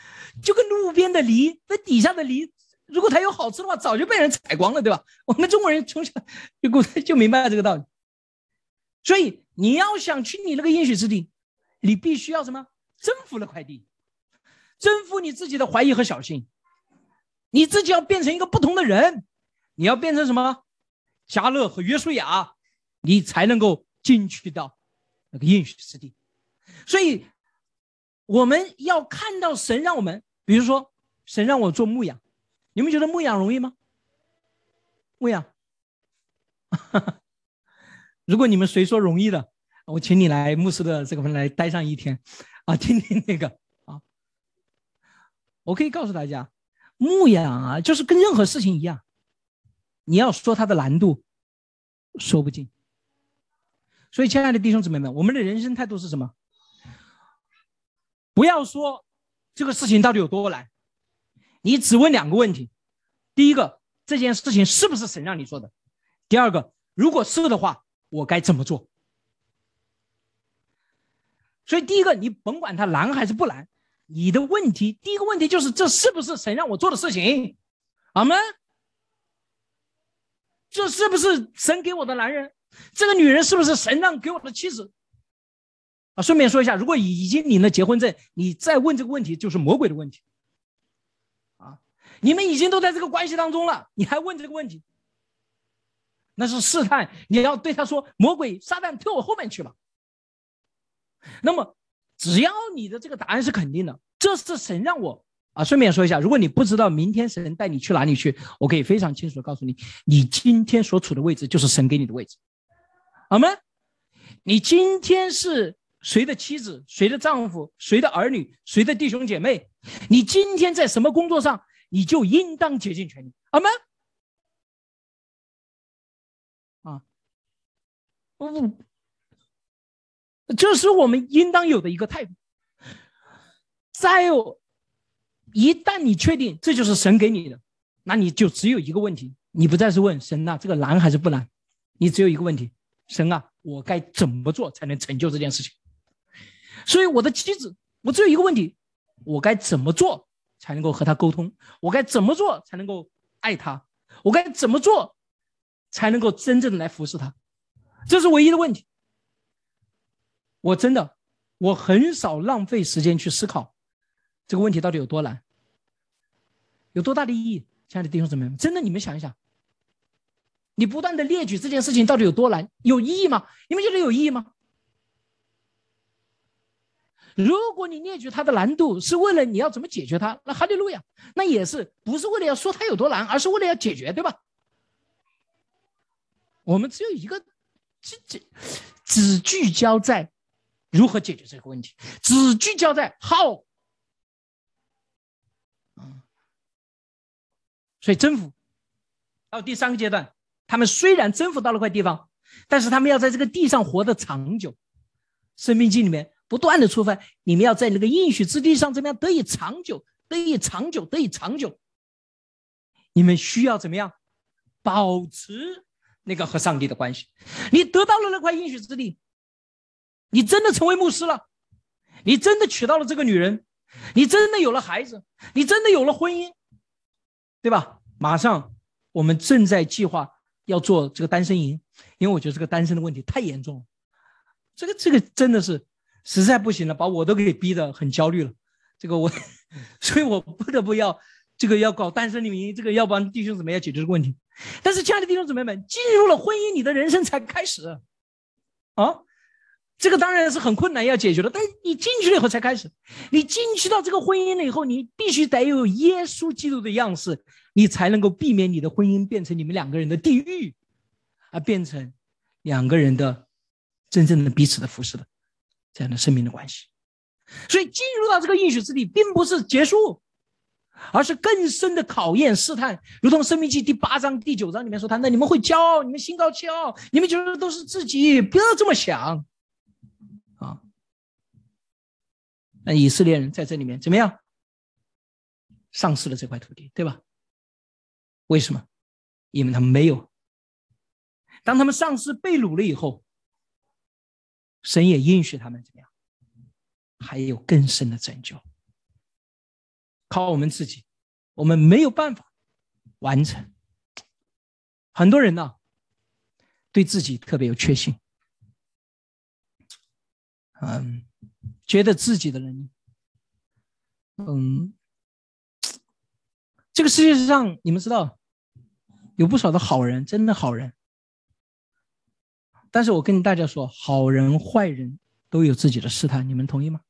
就跟路边的梨，那底下的梨，如果它有好吃的话，早就被人采光了，对吧？我们中国人从小就古就明白了这个道理。所以你要想去你那个应许之地，你必须要什么？征服了块地，征服你自己的怀疑和小心，你自己要变成一个不同的人，你要变成什么？加勒和约书亚。你才能够进去到那个应许之地，所以我们要看到神让我们，比如说神让我做牧羊，你们觉得牧羊容易吗？牧羊，如果你们谁说容易的，我请你来牧师的这个来待上一天，啊，听听那个啊，我可以告诉大家，牧羊啊，就是跟任何事情一样，你要说它的难度，说不尽。所以，亲爱的弟兄姊妹们，我们的人生态度是什么？不要说这个事情到底有多难，你只问两个问题：第一个，这件事情是不是神让你做的？第二个，如果是的话，我该怎么做？所以，第一个，你甭管他难还是不难，你的问题，第一个问题就是：这是不是神让我做的事情？阿门。这是不是神给我的男人？这个女人是不是神让给我的妻子？啊，顺便说一下，如果已经领了结婚证，你再问这个问题就是魔鬼的问题。啊，你们已经都在这个关系当中了，你还问这个问题，那是试探。你要对他说：“魔鬼撒旦，退我后面去吧。”那么，只要你的这个答案是肯定的，这是神让我。啊，顺便说一下，如果你不知道明天神带你去哪里去，我可以非常清楚的告诉你，你今天所处的位置就是神给你的位置。好吗？你今天是谁的妻子？谁的丈夫？谁的儿女？谁的弟兄姐妹？你今天在什么工作上，你就应当竭尽全力。好吗？啊，不，这是我们应当有的一个态度。再有，一旦你确定这就是神给你的，那你就只有一个问题，你不再是问神呐，这个难还是不难？你只有一个问题。神啊，我该怎么做才能成就这件事情？所以我的妻子，我只有一个问题：我该怎么做才能够和她沟通？我该怎么做才能够爱她？我该怎么做才能够真正的来服侍她？这是唯一的问题。我真的，我很少浪费时间去思考这个问题到底有多难，有多大的意义。亲爱的弟兄姊妹们，真的，你们想一想。你不断的列举这件事情到底有多难，有意义吗？你们觉得有意义吗？如果你列举它的难度是为了你要怎么解决它，那哈利路亚，那也是不是为了要说它有多难，而是为了要解决，对吧？我们只有一个，只只只聚焦在如何解决这个问题，只聚焦在 how，所以征服到第三个阶段。他们虽然征服到了块地方，但是他们要在这个地上活得长久。生命经里面不断的出发，你们要在那个应许之地上怎么样得以长久，得以长久，得以长久。你们需要怎么样保持那个和上帝的关系？你得到了那块应许之地，你真的成为牧师了，你真的娶到了这个女人，你真的有了孩子，你真的有了婚姻，对吧？马上我们正在计划。要做这个单身营，因为我觉得这个单身的问题太严重了，这个这个真的是实在不行了，把我都给逼得很焦虑了。这个我，所以我不得不要这个要搞单身的营，这个要帮弟兄姊妹要解决这个问题。但是亲爱的弟兄姊妹们，进入了婚姻，你的人生才开始啊！这个当然是很困难要解决的，但是你进去了以后才开始。你进去到这个婚姻了以后，你必须得有耶稣基督的样式。你才能够避免你的婚姻变成你们两个人的地狱，而变成两个人的真正的彼此的服侍的这样的生命的关系。所以进入到这个应许之地，并不是结束，而是更深的考验试探。如同《生命记》第八章、第九章里面说：“他那你们会骄傲，你们心高气傲，你们觉得都是自己，不要这么想啊。”那以色列人在这里面怎么样？丧失了这块土地，对吧？为什么？因为他们没有。当他们丧失被掳了以后，神也允许他们怎么样？还有更深的拯救。靠我们自己，我们没有办法完成。很多人呢，对自己特别有确信，嗯，觉得自己的能力，嗯。这个世界上，你们知道，有不少的好人，真的好人。但是我跟大家说，好人坏人都有自己的试探，你们同意吗？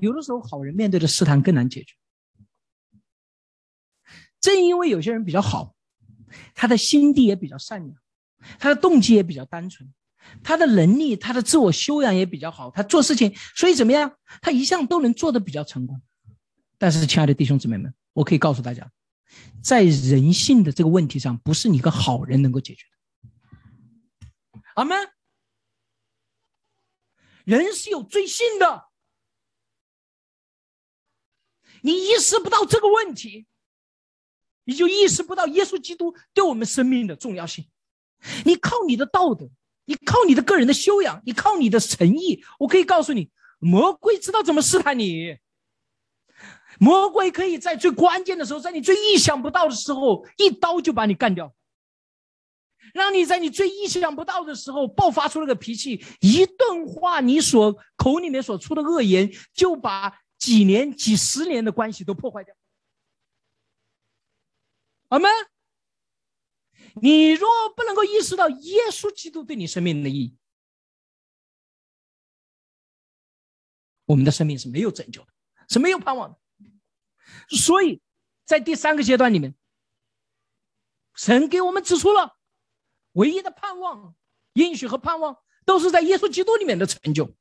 有的时候，好人面对的试探更难解决。正因为有些人比较好，他的心地也比较善良，他的动机也比较单纯，他的能力、他的自我修养也比较好，他做事情，所以怎么样，他一向都能做的比较成功。但是，亲爱的弟兄姊妹们，我可以告诉大家，在人性的这个问题上，不是你个好人能够解决的。阿门。人是有罪性的，你意识不到这个问题，你就意识不到耶稣基督对我们生命的重要性。你靠你的道德，你靠你的个人的修养，你靠你的诚意，我可以告诉你，魔鬼知道怎么试探你。魔鬼可以在最关键的时候，在你最意想不到的时候，一刀就把你干掉，让你在你最意想不到的时候爆发出了个脾气，一顿话，你所口里面所出的恶言，就把几年、几十年的关系都破坏掉。阿门。你若不能够意识到耶稣基督对你生命的意义，我们的生命是没有拯救的，是没有盼望的。所以，在第三个阶段里面，神给我们指出了唯一的盼望、应许和盼望，都是在耶稣基督里面的成就。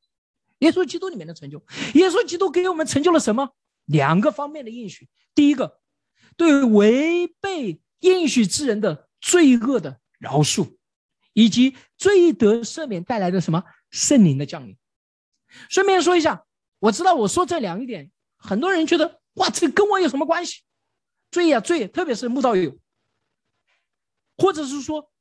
耶稣基督里面的成就，耶稣基督给我们成就了什么？两个方面的应许：第一个，对违背应许之人的罪恶的饶恕，以及罪得赦免带来的什么圣灵的降临。顺便说一下，我知道我说这两一点，很多人觉得。哇，这跟我有什么关系？罪呀罪，特别是慕道友，或者是说，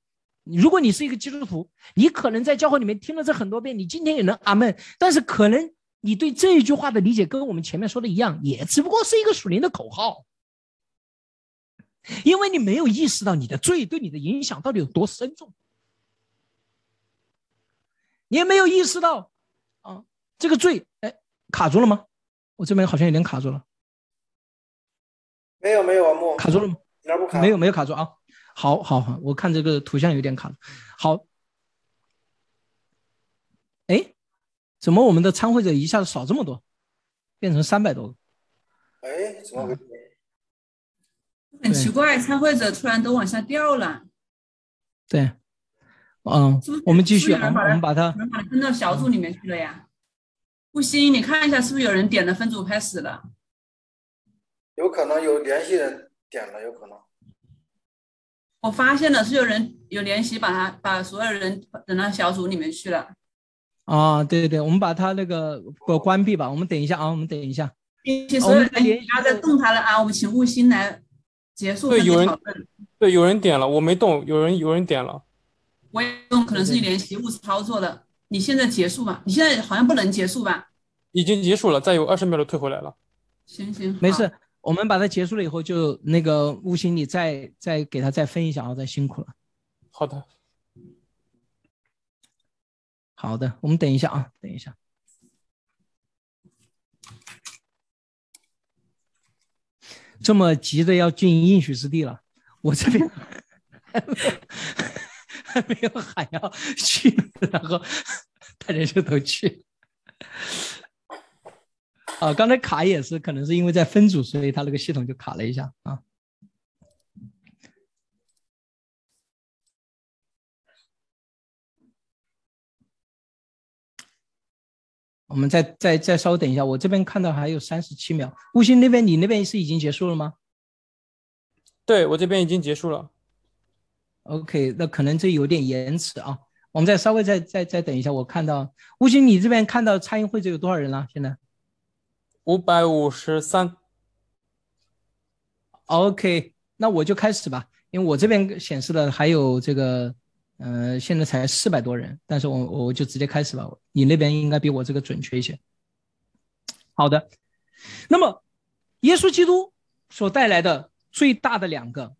如果你是一个基督徒，你可能在教会里面听了这很多遍，你今天也能阿门。但是可能你对这一句话的理解跟我们前面说的一样，也只不过是一个属灵的口号，因为你没有意识到你的罪对你的影响到底有多深重，你也没有意识到啊，这个罪，哎，卡住了吗？我这边好像有点卡住了。没有没有啊，木卡住了吗？哪不卡？没有没有卡住啊。好，好，好，我看这个图像有点卡。好，哎，怎么我们的参会者一下子少这么多，变成三百多个？哎，怎么回事？很奇怪，参会者突然都往下掉了。对，嗯，我们继续啊，我们把它分到小组里面去了呀。不行，你看一下是不是有人点了分组开始了？有可能有联系人点了，有可能。我发现了，是有人有联系，把他把所有人等到小组里面去了。啊，对对对，我们把他那个关闭吧。我们等一下啊，我们等一下。并且所有人不要再动他了啊！我们请悟心来结束对，有人对有人点了，我没动，有人有人点了。我也动，可能是你联系误操作的。你现在结束吧，你现在好像不能结束吧？已经结束了，再有二十秒就退回来了。行行，没事。我们把它结束了以后，就那个悟心，你再再给他再分一下啊，再辛苦了。好的，好的，我们等一下啊，等一下。这么急着要进应许之地了，我这边还没有 喊要去，然后大家就都去。啊，刚才卡也是，可能是因为在分组，所以它那个系统就卡了一下啊。我们再再再稍微等一下，我这边看到还有三十七秒。悟性那边，你那边是已经结束了吗？对我这边已经结束了。OK，那可能这有点延迟啊。我们再稍微再再再等一下，我看到悟性，你这边看到参与会者有多少人了？现在？五百五十三，OK，那我就开始吧，因为我这边显示的还有这个，呃，现在才四百多人，但是我我就直接开始吧。你那边应该比我这个准确一些。好的，那么耶稣基督所带来的最大的两个，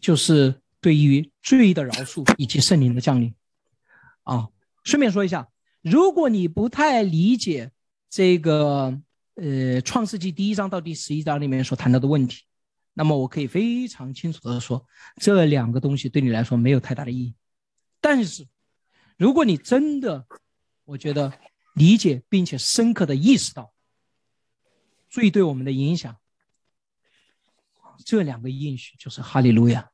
就是对于罪的饶恕以及圣灵的降临。啊，顺便说一下，如果你不太理解这个呃创世纪第一章到第十一章里面所谈到的问题，那么我可以非常清楚的说，这两个东西对你来说没有太大的意义。但是，如果你真的，我觉得理解并且深刻的意识到罪对我们的影响，这两个应许就是哈利路亚，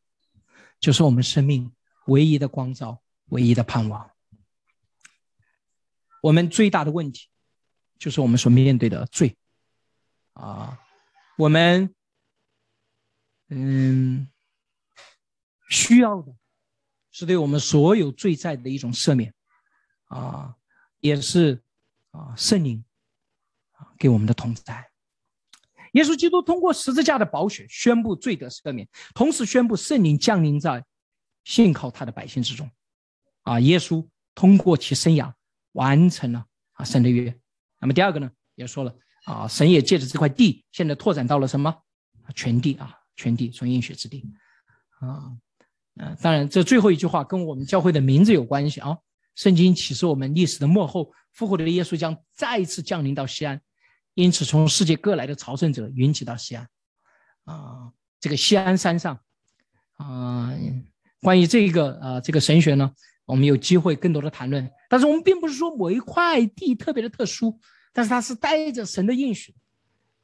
就是我们生命唯一的光照，唯一的盼望。我们最大的问题就是我们所面对的罪啊，我们嗯需要的是对我们所有罪债的一种赦免啊，也是啊圣灵啊给我们的同在。耶稣基督通过十字架的宝血宣布罪得赦免，同时宣布圣灵降临在信靠他的百姓之中。啊，耶稣通过其生涯完成了啊神的约。那么第二个呢，也说了啊，神也借着这块地，现在拓展到了什么？全地啊，全地从应许之地啊。嗯、当然，这最后一句话跟我们教会的名字有关系啊。圣经启示我们历史的末后，复活的耶稣将再一次降临到西安，因此从世界各来的朝圣者云集到西安。啊，这个西安山上，啊，关于这个啊这个神学呢，我们有机会更多的谈论。但是我们并不是说某一块地特别的特殊，但是它是带着神的应许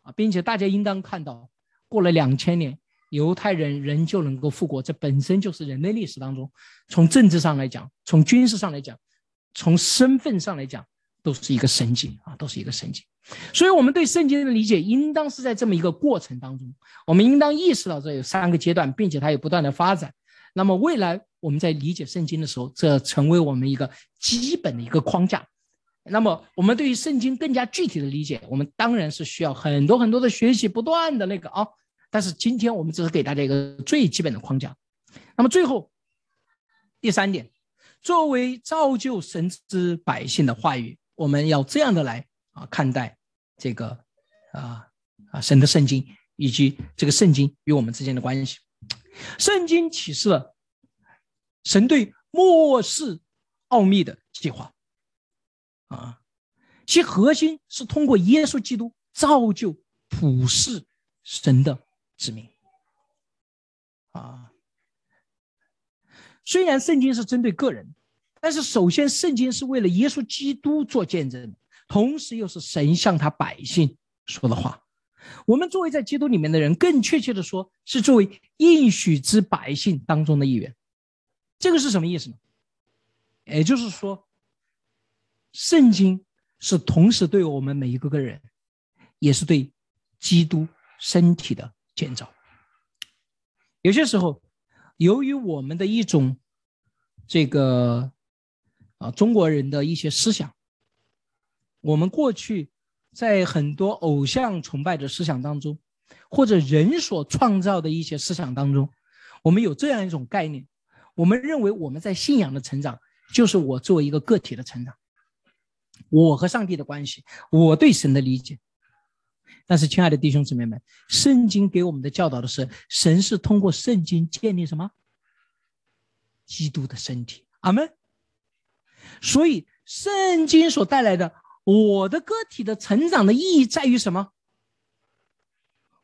啊，并且大家应当看到，过了两千年，犹太人仍旧能够复国，这本身就是人类历史当中，从政治上来讲，从军事上来讲，从身份上来讲，都是一个神迹啊，都是一个神迹。所以，我们对圣经的理解，应当是在这么一个过程当中，我们应当意识到这有三个阶段，并且它有不断的发展。那么，未来我们在理解圣经的时候，这成为我们一个基本的一个框架。那么，我们对于圣经更加具体的理解，我们当然是需要很多很多的学习，不断的那个啊。但是今天我们只是给大家一个最基本的框架。那么最后第三点，作为造就神之百姓的话语，我们要这样的来啊看待这个啊啊神的圣经以及这个圣经与我们之间的关系。圣经启示了神对末世奥秘的计划啊，其核心是通过耶稣基督造就普世神的子民啊。虽然圣经是针对个人，但是首先圣经是为了耶稣基督做见证，同时又是神向他百姓说的话。我们作为在基督里面的人，更确切的说，是作为应许之百姓当中的一员。这个是什么意思呢？也就是说，圣经是同时对我们每一个个人，也是对基督身体的建造。有些时候，由于我们的一种这个啊中国人的一些思想，我们过去在很多偶像崇拜的思想当中，或者人所创造的一些思想当中，我们有这样一种概念：我们认为我们在信仰的成长，就是我作为一个个体的成长，我和上帝的关系，我对神的理解。但是，亲爱的弟兄姊妹们，圣经给我们的教导的是，神是通过圣经建立什么？基督的身体。阿门。所以，圣经所带来的我的个体的成长的意义在于什么？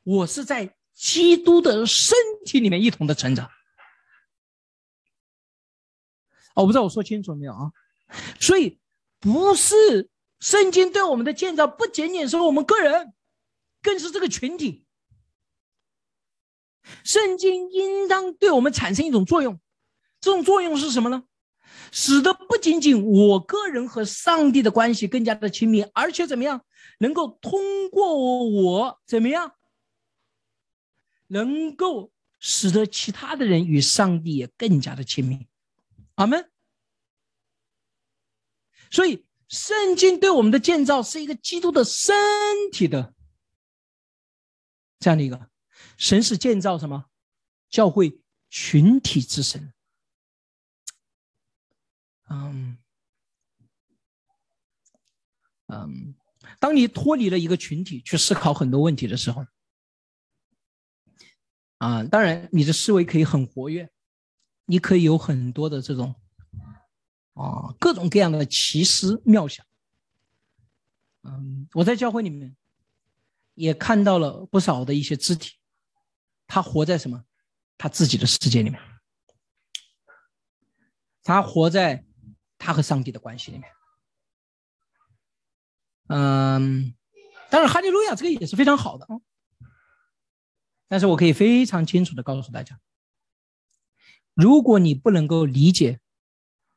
我是在基督的身体里面一同的成长。我不知道我说清楚没有啊？所以，不是圣经对我们的建造，不仅仅是我们个人。更是这个群体，圣经应当对我们产生一种作用，这种作用是什么呢？使得不仅仅我个人和上帝的关系更加的亲密，而且怎么样，能够通过我怎么样，能够使得其他的人与上帝也更加的亲密。阿门。所以，圣经对我们的建造是一个基督的身体的这样的一个神是建造什么教会群体之神。嗯嗯，当你脱离了一个群体去思考很多问题的时候，啊，当然你的思维可以很活跃，你可以有很多的这种啊各种各样的奇思妙想。嗯，我在教会里面也看到了不少的一些肢体，他活在什么？他自己的世界里面，他活在。他和上帝的关系里面，嗯，当然哈利路亚这个也是非常好的啊。但是我可以非常清楚的告诉大家，如果你不能够理解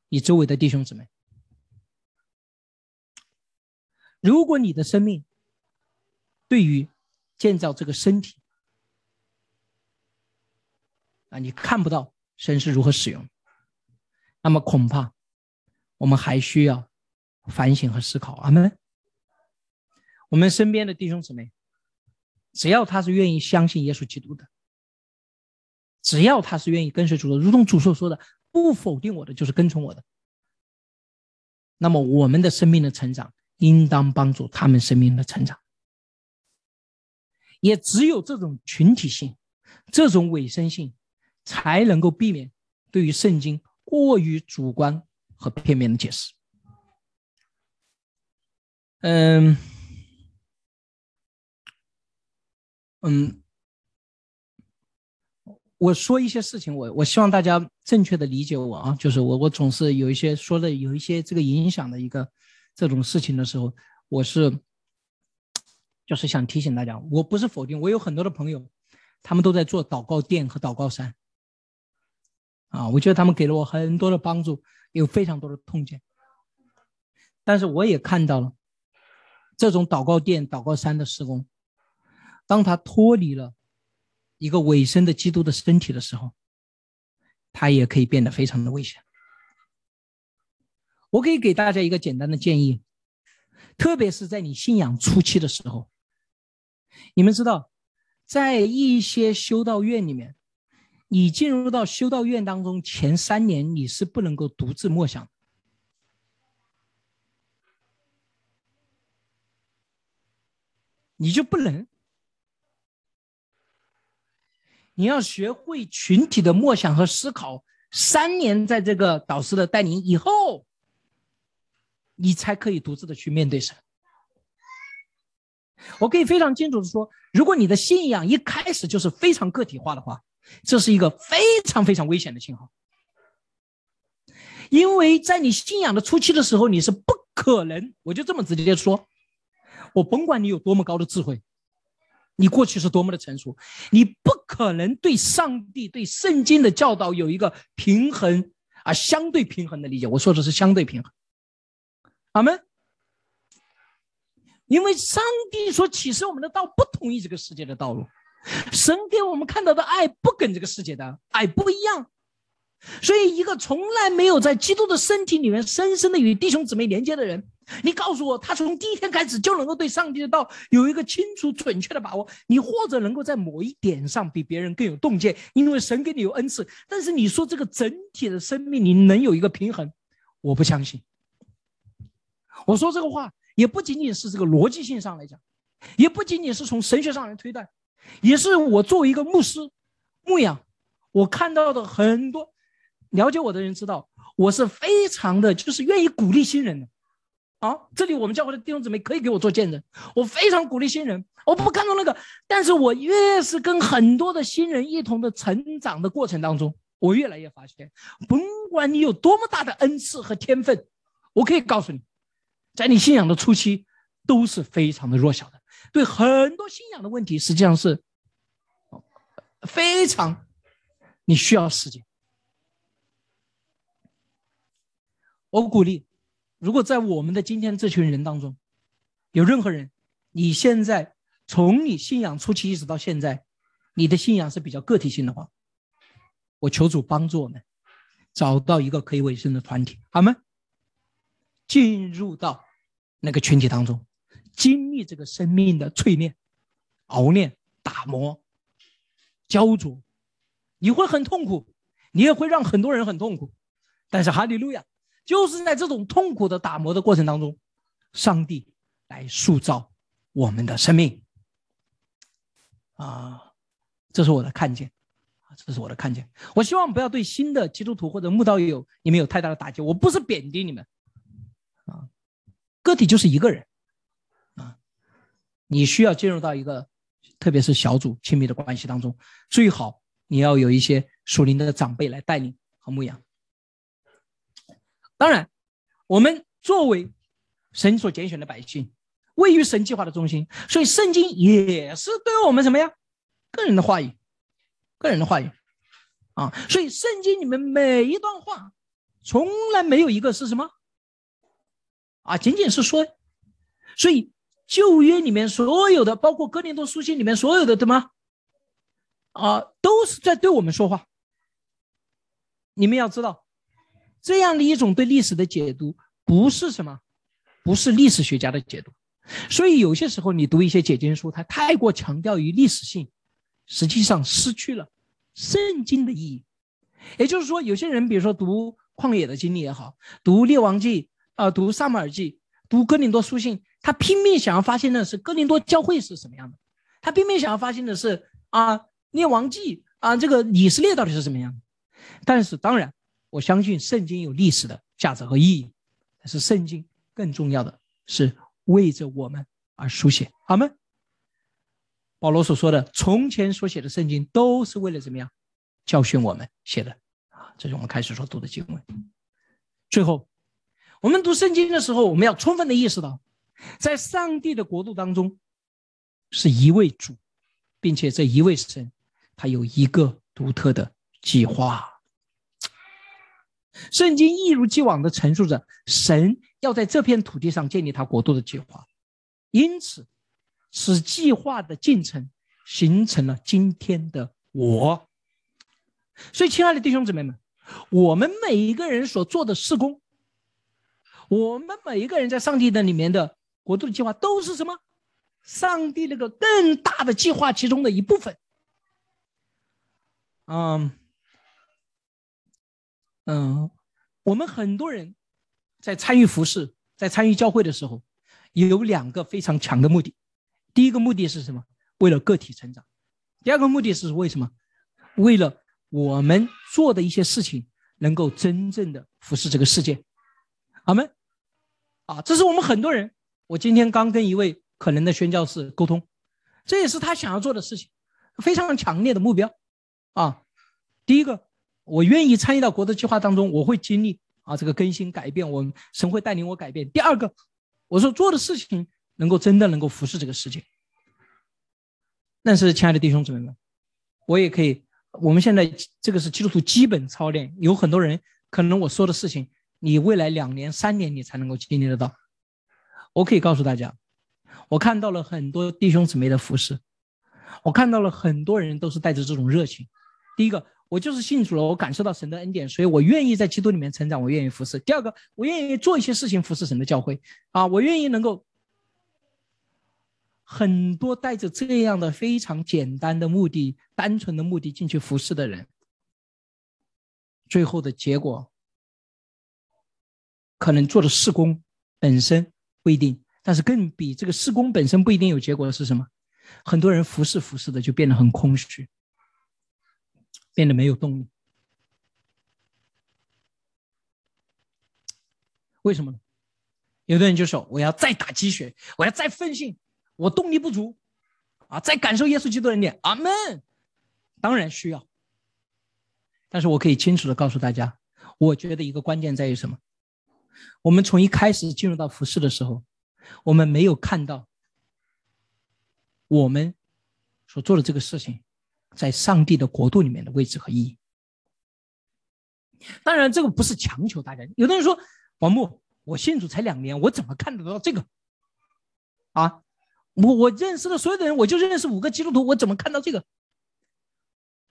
你周围的弟兄姊妹，如果你的生命对于建造这个身体啊，你看不到神是如何使用，那么恐怕。我们还需要反省和思考。阿门。我们身边的弟兄姊妹，只要他是愿意相信耶稣基督的，只要他是愿意跟随主的，如同主所说的，不否定我的就是跟从我的。那么我们的生命的成长，应当帮助他们生命的成长。也只有这种群体性、这种委身性，才能够避免对于圣经过于主观。和片面的解释。嗯嗯，我说一些事情，我我希望大家正确的理解我啊，就是我我总是有一些说的有一些这个影响的一个这种事情的时候，我是就是想提醒大家，我不是否定，我有很多的朋友，他们都在做祷告殿和祷告山。啊，我觉得他们给了我很多的帮助。有非常多的痛见，但是我也看到了这种祷告殿、祷告山的施工，当他脱离了一个尾声的基督的身体的时候，他也可以变得非常的危险。我可以给大家一个简单的建议，特别是在你信仰初期的时候，你们知道，在一些修道院里面。你进入到修道院当中前三年，你是不能够独自默想，你就不能。你要学会群体的默想和思考。三年在这个导师的带领以后，你才可以独自的去面对神。我可以非常清楚的说，如果你的信仰一开始就是非常个体化的话。这是一个非常非常危险的信号，因为在你信仰的初期的时候，你是不可能，我就这么直接说，我甭管你有多么高的智慧，你过去是多么的成熟，你不可能对上帝、对圣经的教导有一个平衡啊，相对平衡的理解。我说的是相对平衡，阿门。因为上帝所启示我们的道不同于这个世界的道路。神给我们看到的爱不跟这个世界的爱不一样，所以一个从来没有在基督的身体里面深深的与弟兄姊妹连接的人，你告诉我，他从第一天开始就能够对上帝的道有一个清楚准确的把握？你或者能够在某一点上比别人更有洞见，因为神给你有恩赐。但是你说这个整体的生命你能有一个平衡，我不相信。我说这个话也不仅仅是这个逻辑性上来讲，也不仅仅是从神学上来推断。也是我作为一个牧师牧养，我看到的很多了解我的人知道，我是非常的就是愿意鼓励新人的啊。这里我们教会的弟兄姊妹可以给我做见证，我非常鼓励新人，我不看重那个，但是我越是跟很多的新人一同的成长的过程当中，我越来越发现，甭管你有多么大的恩赐和天分，我可以告诉你，在你信仰的初期都是非常的弱小的。对很多信仰的问题，实际上是非常你需要时间。我鼓励，如果在我们的今天这群人当中，有任何人，你现在从你信仰初期一直到现在，你的信仰是比较个体性的话，我求主帮助我们找到一个可以委身的团体，好吗？进入到那个群体当中，经历这个生命的淬炼、熬炼、打磨、焦灼，你会很痛苦，你也会让很多人很痛苦，但是哈利路亚，就是在这种痛苦的打磨的过程当中，上帝来塑造我们的生命。啊，这是我的看见，啊，这是我的看见。我希望不要对新的基督徒或者慕道友你们有太大的打击。我不是贬低你们。啊，个体就是一个人，啊，你需要进入到一个，特别是小组亲密的关系当中，最好你要有一些属灵的长辈来带领和牧养。当然，我们作为神所拣选的百姓，位于神计划的中心，所以圣经也是对我们什么呀？个人的话语，个人的话语，啊，所以圣经里面每一段话，从来没有一个是什么？啊，仅仅是说，所以旧约里面所有的，包括哥林多书信里面所有的，对吗？啊，都是在对我们说话。你们要知道，这样的一种对历史的解读，不是什么，不是历史学家的解读。所以有些时候你读一些解经书，它太过强调于历史性，实际上失去了圣经的意义。也就是说，有些人比如说读旷野的经历也好，读列王记。啊，读萨姆尔记，读哥林多书信，他拼命想要发现的是哥林多教会是什么样的，他拼命想要发现的是啊，列王记啊，这个以色列到底是什么样的。但是当然，我相信圣经有历史的价值和意义，但是圣经更重要的是为着我们而书写，好吗？保罗所说的从前所写的圣经都是为了怎么样教训我们写的啊？这是我们开始所读的经文，最后。我们读圣经的时候，我们要充分的意识到，在上帝的国度当中，是一位主，并且这一位神，他有一个独特的计划。圣经一如既往的陈述着，神要在这片土地上建立他国度的计划，因此，使计划的进程形成了今天的我。所以，亲爱的弟兄姊妹们，我们每一个人所做的事工。我们每一个人在上帝的里面的国度的计划都是什么？上帝那个更大的计划其中的一部分。嗯嗯，我们很多人在参与服饰、在参与教会的时候，有两个非常强的目的。第一个目的是什么？为了个体成长。第二个目的是为什么？为了我们做的一些事情能够真正的服侍这个世界。阿门。啊，这是我们很多人。我今天刚跟一位可能的宣教士沟通，这也是他想要做的事情，非常强烈的目标。啊，第一个，我愿意参与到国的计划当中，我会经历啊这个更新改变，我神会带领我改变。第二个，我说做的事情能够真的能够服侍这个世界。但是，亲爱的弟兄姊妹们，我也可以，我们现在这个是基督徒基本操练，有很多人可能我说的事情。你未来两年、三年，你才能够经历得到。我可以告诉大家，我看到了很多弟兄姊妹的服饰，我看到了很多人都是带着这种热情。第一个，我就是信主了，我感受到神的恩典，所以我愿意在基督里面成长，我愿意服侍。第二个，我愿意做一些事情服侍神的教会啊，我愿意能够很多带着这样的非常简单的目的、单纯的目的进去服侍的人，最后的结果。可能做的施工本身不一定，但是更比这个施工本身不一定有结果的是什么？很多人服侍服侍的就变得很空虚，变得没有动力。为什么呢？有的人就说：“我要再打鸡血，我要再奋进，我动力不足啊！再感受耶稣基督的恩典。”阿门。当然需要，但是我可以清楚的告诉大家，我觉得一个关键在于什么？我们从一开始进入到服饰的时候，我们没有看到我们所做的这个事情在上帝的国度里面的位置和意义。当然，这个不是强求大家。有的人说王木，我信主才两年，我怎么看得到这个？啊，我我认识的所有的人，我就认识五个基督徒，我怎么看到这个？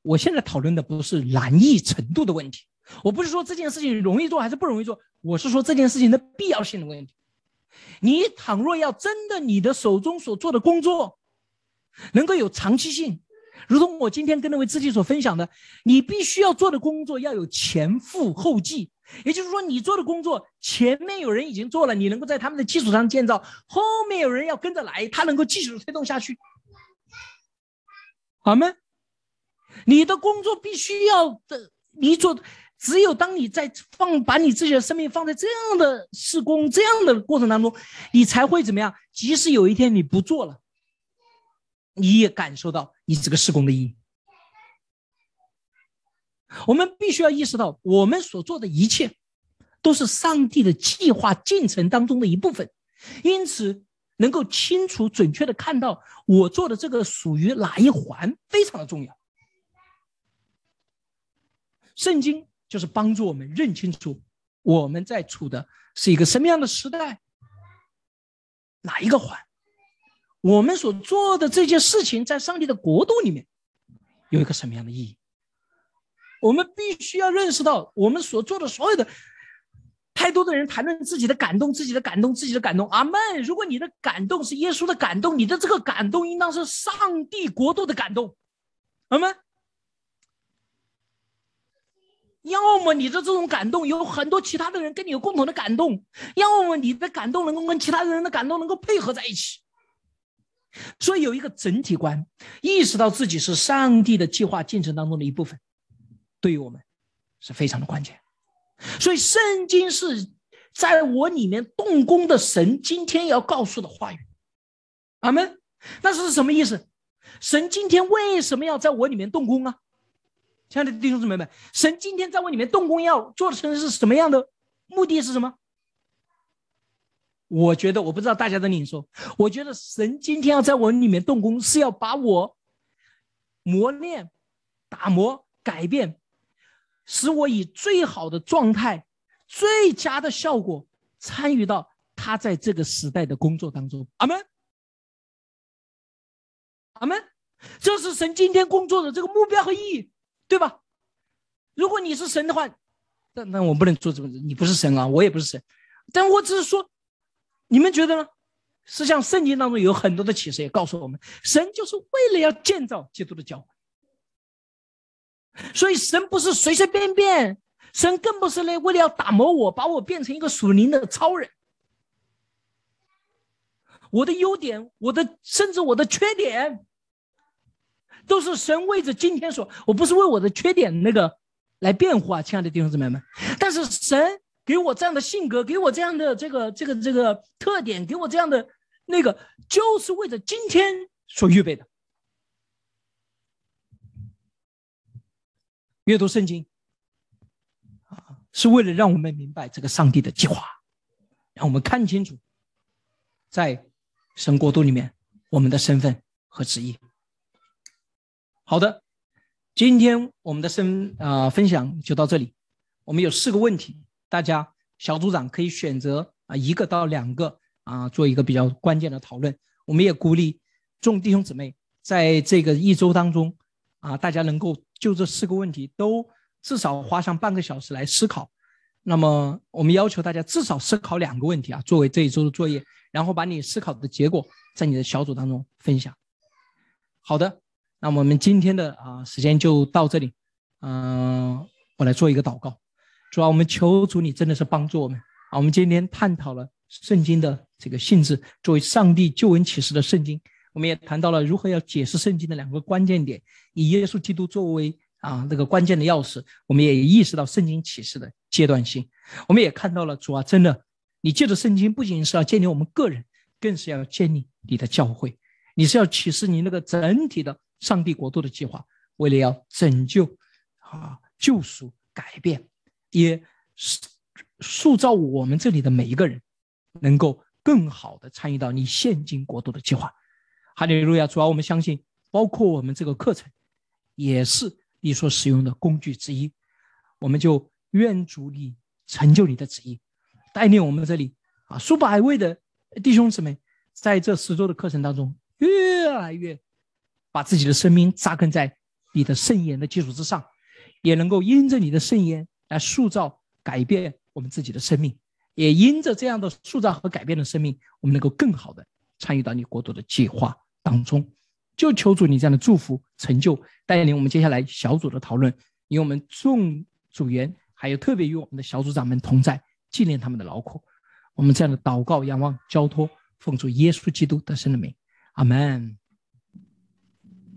我现在讨论的不是难易程度的问题，我不是说这件事情容易做还是不容易做，我是说这件事情的必要性的问题。你倘若要真的你的手中所做的工作能够有长期性，如同我今天跟那位知己所分享的，你必须要做的工作要有前赴后继，也就是说，你做的工作前面有人已经做了，你能够在他们的基础上建造，后面有人要跟着来，他能够继续推动下去，好吗？你的工作必须要的，你做，只有当你在放把你自己的生命放在这样的施工这样的过程当中，你才会怎么样？即使有一天你不做了，你也感受到你这个施工的意义。我们必须要意识到，我们所做的一切都是上帝的计划进程当中的一部分，因此能够清楚准确的看到我做的这个属于哪一环，非常的重要。圣经就是帮助我们认清楚我们在处的是一个什么样的时代，哪一个环，我们所做的这件事情在上帝的国度里面有一个什么样的意义。我们必须要认识到，我们所做的所有的，太多的人谈论自己的感动，自己的感动，自己的感动。阿门。如果你的感动是耶稣的感动，你的这个感动应当是上帝国度的感动。阿门。要么你的这种感动有很多其他的人跟你有共同的感动，要么你的感动能够跟其他人的感动能够配合在一起。所以有一个整体观，意识到自己是上帝的计划进程当中的一部分，对于我们是非常的关键。所以圣经是在我里面动工的神今天要告诉的话语。阿门。那是什么意思？神今天为什么要在我里面动工啊？亲爱的弟兄姊妹们，神今天在我里面动工要做的成是什么样的？目的是什么？我觉得，我不知道大家的领受。我觉得神今天要在我里面动工，是要把我磨练、打磨、改变，使我以最好的状态、最佳的效果参与到他在这个时代的工作当中。阿门，阿门。这是神今天工作的这个目标和意义。对吧？如果你是神的话，那那我不能做这个。你不是神啊，我也不是神。但我只是说，你们觉得呢？实际上，圣经当中有很多的启示也告诉我们，神就是为了要建造基督的教会。所以，神不是随随便便，神更不是来为了要打磨我，把我变成一个属灵的超人。我的优点，我的甚至我的缺点。都是神为着今天所，我不是为我的缺点那个来辩护啊，亲爱的弟兄姊妹们。但是神给我这样的性格，给我这样的这个这个这个特点，给我这样的那个，就是为着今天所预备的。阅读圣经啊，是为了让我们明白这个上帝的计划，让我们看清楚在神国度里面我们的身份和旨意。好的，今天我们的分啊分享就到这里。我们有四个问题，大家小组长可以选择啊一个到两个啊做一个比较关键的讨论。我们也鼓励众弟兄姊妹在这个一周当中啊，大家能够就这四个问题都至少花上半个小时来思考。那么我们要求大家至少思考两个问题啊，作为这一周的作业，然后把你思考的结果在你的小组当中分享。好的。那我们今天的啊时间就到这里，嗯，我来做一个祷告，主啊，我们求主你真的是帮助我们啊。我们今天探讨了圣经的这个性质，作为上帝救恩启示的圣经，我们也谈到了如何要解释圣经的两个关键点，以耶稣基督作为啊那个关键的钥匙。我们也意识到圣经启示的阶段性，我们也看到了主啊，真的，你借着圣经不仅是要建立我们个人，更是要建立你的教会，你是要启示你那个整体的。上帝国度的计划，为了要拯救、啊救赎、改变，也塑造我们这里的每一个人，能够更好的参与到你现今国度的计划。哈利路亚！主要我们相信，包括我们这个课程，也是你所使用的工具之一。我们就愿主你成就你的旨意，带领我们这里啊数百位的弟兄姊妹，在这十周的课程当中，越来越把自己的生命扎根在你的圣言的基础之上，也能够因着你的圣言来塑造、改变我们自己的生命，也因着这样的塑造和改变的生命，我们能够更好的参与到你国度的计划当中。就求主你这样的祝福、成就，带领我们接下来小组的讨论，与我们众组员，还有特别与我们的小组长们同在，纪念他们的劳苦。我们这样的祷告、仰望、交托，奉主耶稣基督得胜的名，阿门。